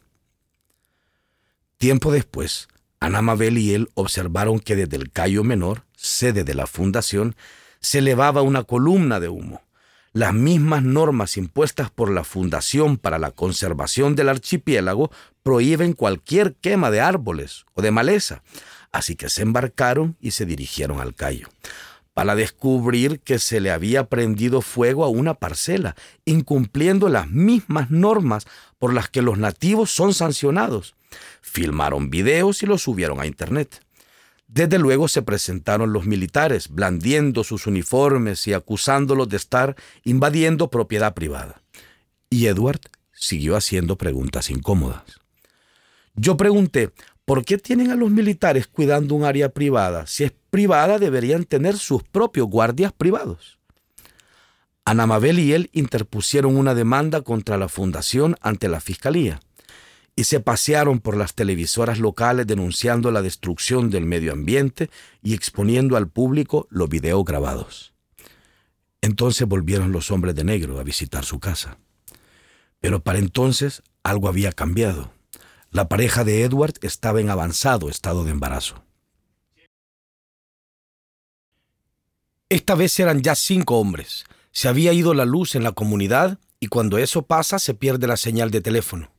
Tiempo después, Ana Mabel y él observaron que desde el Cayo Menor, sede de la fundación, se elevaba una columna de humo las mismas normas impuestas por la Fundación para la Conservación del Archipiélago prohíben cualquier quema de árboles o de maleza, así que se embarcaron y se dirigieron al Cayo para descubrir que se le había prendido fuego a una parcela, incumpliendo las mismas normas por las que los nativos son sancionados. Filmaron videos y los subieron a Internet. Desde luego se presentaron los militares, blandiendo sus uniformes y acusándolos de estar invadiendo propiedad privada. Y Edward siguió haciendo preguntas incómodas. Yo pregunté, ¿por qué tienen a los militares cuidando un área privada? Si es privada, deberían tener sus propios guardias privados. Ana Mabel y él interpusieron una demanda contra la fundación ante la fiscalía y se pasearon por las televisoras locales denunciando la destrucción del medio ambiente y exponiendo al público los videos grabados. Entonces volvieron los hombres de negro a visitar su casa. Pero para entonces algo había cambiado. La pareja de Edward estaba en avanzado estado de embarazo. Esta vez eran ya cinco hombres. Se había ido la luz en la comunidad y cuando eso pasa se pierde la señal de teléfono.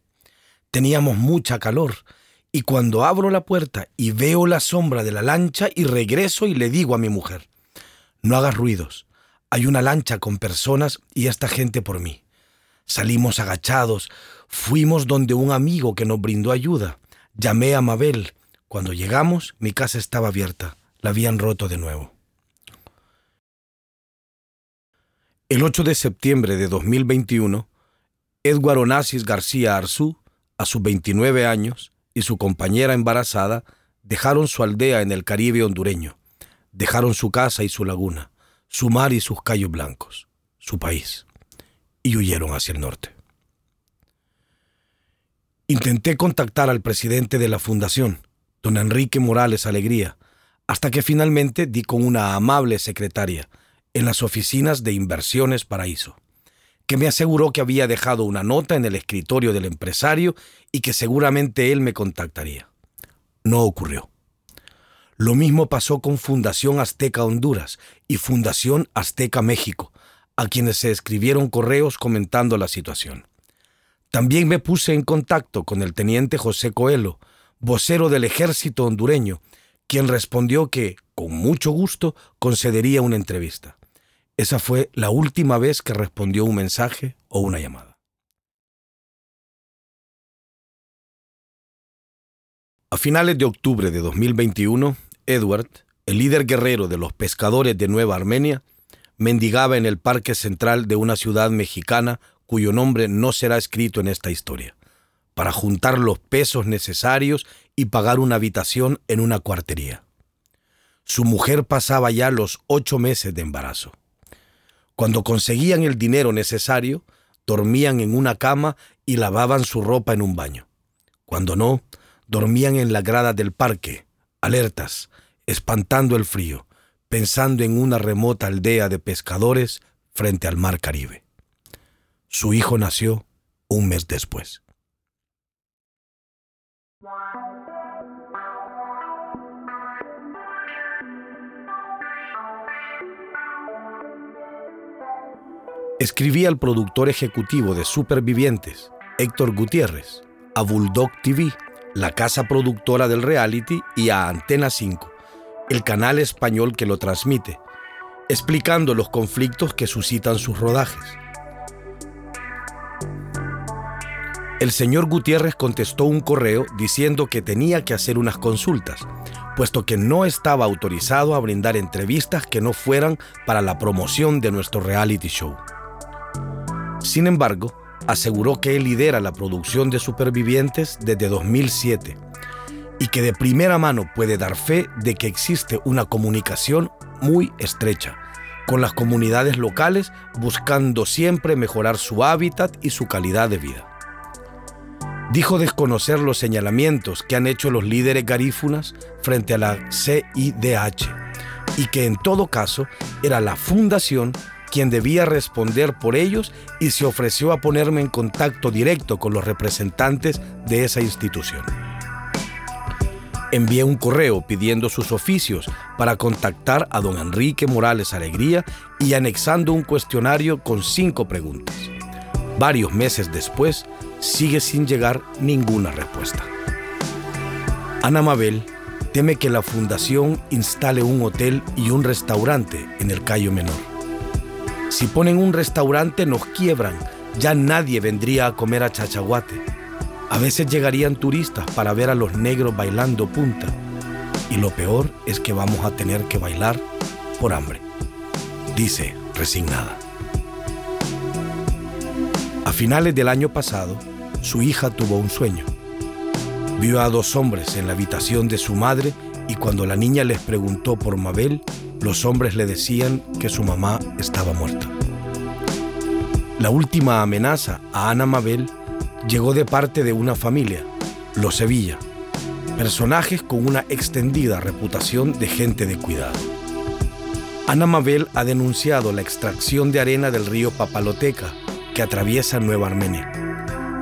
Teníamos mucha calor y cuando abro la puerta y veo la sombra de la lancha y regreso y le digo a mi mujer, no hagas ruidos, hay una lancha con personas y esta gente por mí. Salimos agachados, fuimos donde un amigo que nos brindó ayuda. Llamé a Mabel. Cuando llegamos, mi casa estaba abierta. La habían roto de nuevo. El 8 de septiembre de 2021, Edward Onassis García Arzú a sus 29 años, y su compañera embarazada dejaron su aldea en el Caribe hondureño, dejaron su casa y su laguna, su mar y sus callos blancos, su país, y huyeron hacia el norte. Intenté contactar al presidente de la fundación, don Enrique Morales Alegría, hasta que finalmente di con una amable secretaria en las oficinas de Inversiones Paraíso que me aseguró que había dejado una nota en el escritorio del empresario y que seguramente él me contactaría. No ocurrió. Lo mismo pasó con Fundación Azteca Honduras y Fundación Azteca México, a quienes se escribieron correos comentando la situación. También me puse en contacto con el teniente José Coelho, vocero del ejército hondureño, quien respondió que, con mucho gusto, concedería una entrevista. Esa fue la última vez que respondió un mensaje o una llamada. A finales de octubre de 2021, Edward, el líder guerrero de los pescadores de Nueva Armenia, mendigaba en el parque central de una ciudad mexicana cuyo nombre no será escrito en esta historia, para juntar los pesos necesarios y pagar una habitación en una cuartería. Su mujer pasaba ya los ocho meses de embarazo. Cuando conseguían el dinero necesario, dormían en una cama y lavaban su ropa en un baño. Cuando no, dormían en la grada del parque, alertas, espantando el frío, pensando en una remota aldea de pescadores frente al mar Caribe. Su hijo nació un mes después. Escribí al productor ejecutivo de Supervivientes, Héctor Gutiérrez, a Bulldog TV, la casa productora del reality, y a Antena 5, el canal español que lo transmite, explicando los conflictos que suscitan sus rodajes. El señor Gutiérrez contestó un correo diciendo que tenía que hacer unas consultas, puesto que no estaba autorizado a brindar entrevistas que no fueran para la promoción de nuestro reality show. Sin embargo, aseguró que él lidera la producción de Supervivientes desde 2007 y que de primera mano puede dar fe de que existe una comunicación muy estrecha con las comunidades locales buscando siempre mejorar su hábitat y su calidad de vida. Dijo desconocer los señalamientos que han hecho los líderes garífunas frente a la CIDH y que en todo caso era la fundación quien debía responder por ellos y se ofreció a ponerme en contacto directo con los representantes de esa institución. Envié un correo pidiendo sus oficios para contactar a don Enrique Morales Alegría y anexando un cuestionario con cinco preguntas. Varios meses después, sigue sin llegar ninguna respuesta. Ana Mabel teme que la fundación instale un hotel y un restaurante en el Cayo Menor. Si ponen un restaurante nos quiebran, ya nadie vendría a comer a Chachaguate a veces llegarían turistas para ver a los negros bailando punta. Y lo peor es que vamos a tener que bailar por hambre. Dice resignada. A finales del año pasado, su hija tuvo un sueño. Vio a dos hombres en la habitación de su madre y cuando la niña les preguntó por Mabel, los hombres le decían que su mamá estaba muerta. La última amenaza a Ana Mabel llegó de parte de una familia, los Sevilla, personajes con una extendida reputación de gente de cuidado. Ana Mabel ha denunciado la extracción de arena del río Papaloteca, que atraviesa Nueva Armenia.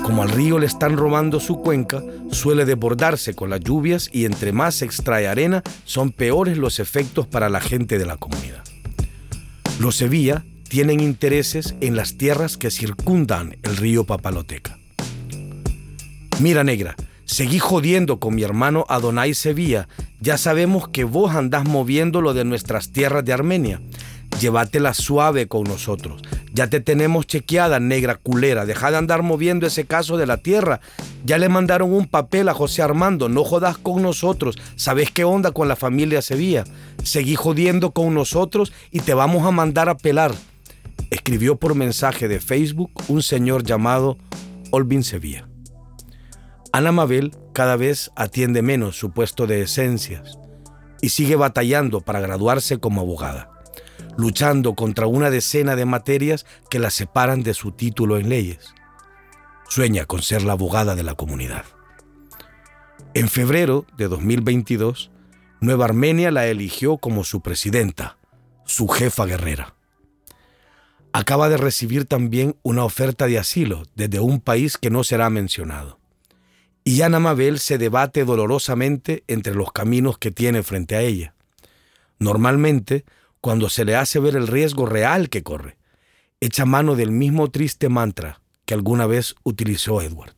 Como al río le están robando su cuenca, suele desbordarse con las lluvias y entre más se extrae arena, son peores los efectos para la gente de la comunidad. Los Sevilla tienen intereses en las tierras que circundan el río Papaloteca. Mira, negra, seguí jodiendo con mi hermano Adonai Sevilla. Ya sabemos que vos andás moviendo lo de nuestras tierras de Armenia. Llévatela suave con nosotros. Ya te tenemos chequeada, negra culera. Deja de andar moviendo ese caso de la tierra. Ya le mandaron un papel a José Armando. No jodas con nosotros. ¿Sabes qué onda con la familia Sevilla? Seguí jodiendo con nosotros y te vamos a mandar a pelar. Escribió por mensaje de Facebook un señor llamado Olvin Sevilla. Ana Mabel cada vez atiende menos su puesto de esencias y sigue batallando para graduarse como abogada, luchando contra una decena de materias que la separan de su título en leyes. Sueña con ser la abogada de la comunidad. En febrero de 2022, Nueva Armenia la eligió como su presidenta, su jefa guerrera. Acaba de recibir también una oferta de asilo desde un país que no será mencionado y Ana Mabel se debate dolorosamente entre los caminos que tiene frente a ella. Normalmente, cuando se le hace ver el riesgo real que corre, echa mano del mismo triste mantra que alguna vez utilizó Edward.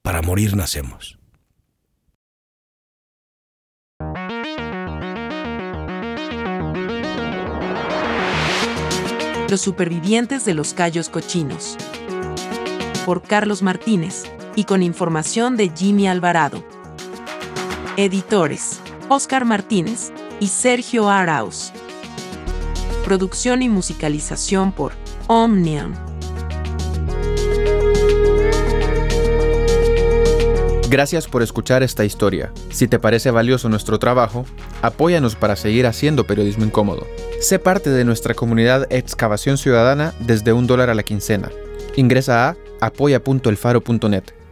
Para morir nacemos. Los supervivientes de los callos cochinos por Carlos Martínez, y con información de Jimmy Alvarado. Editores, Oscar Martínez y Sergio Arauz. Producción y musicalización por Omnium. Gracias por escuchar esta historia. Si te parece valioso nuestro trabajo, apóyanos para seguir haciendo periodismo incómodo. Sé parte de nuestra comunidad Excavación Ciudadana desde un dólar a la quincena. Ingresa a apoya.elfaro.net.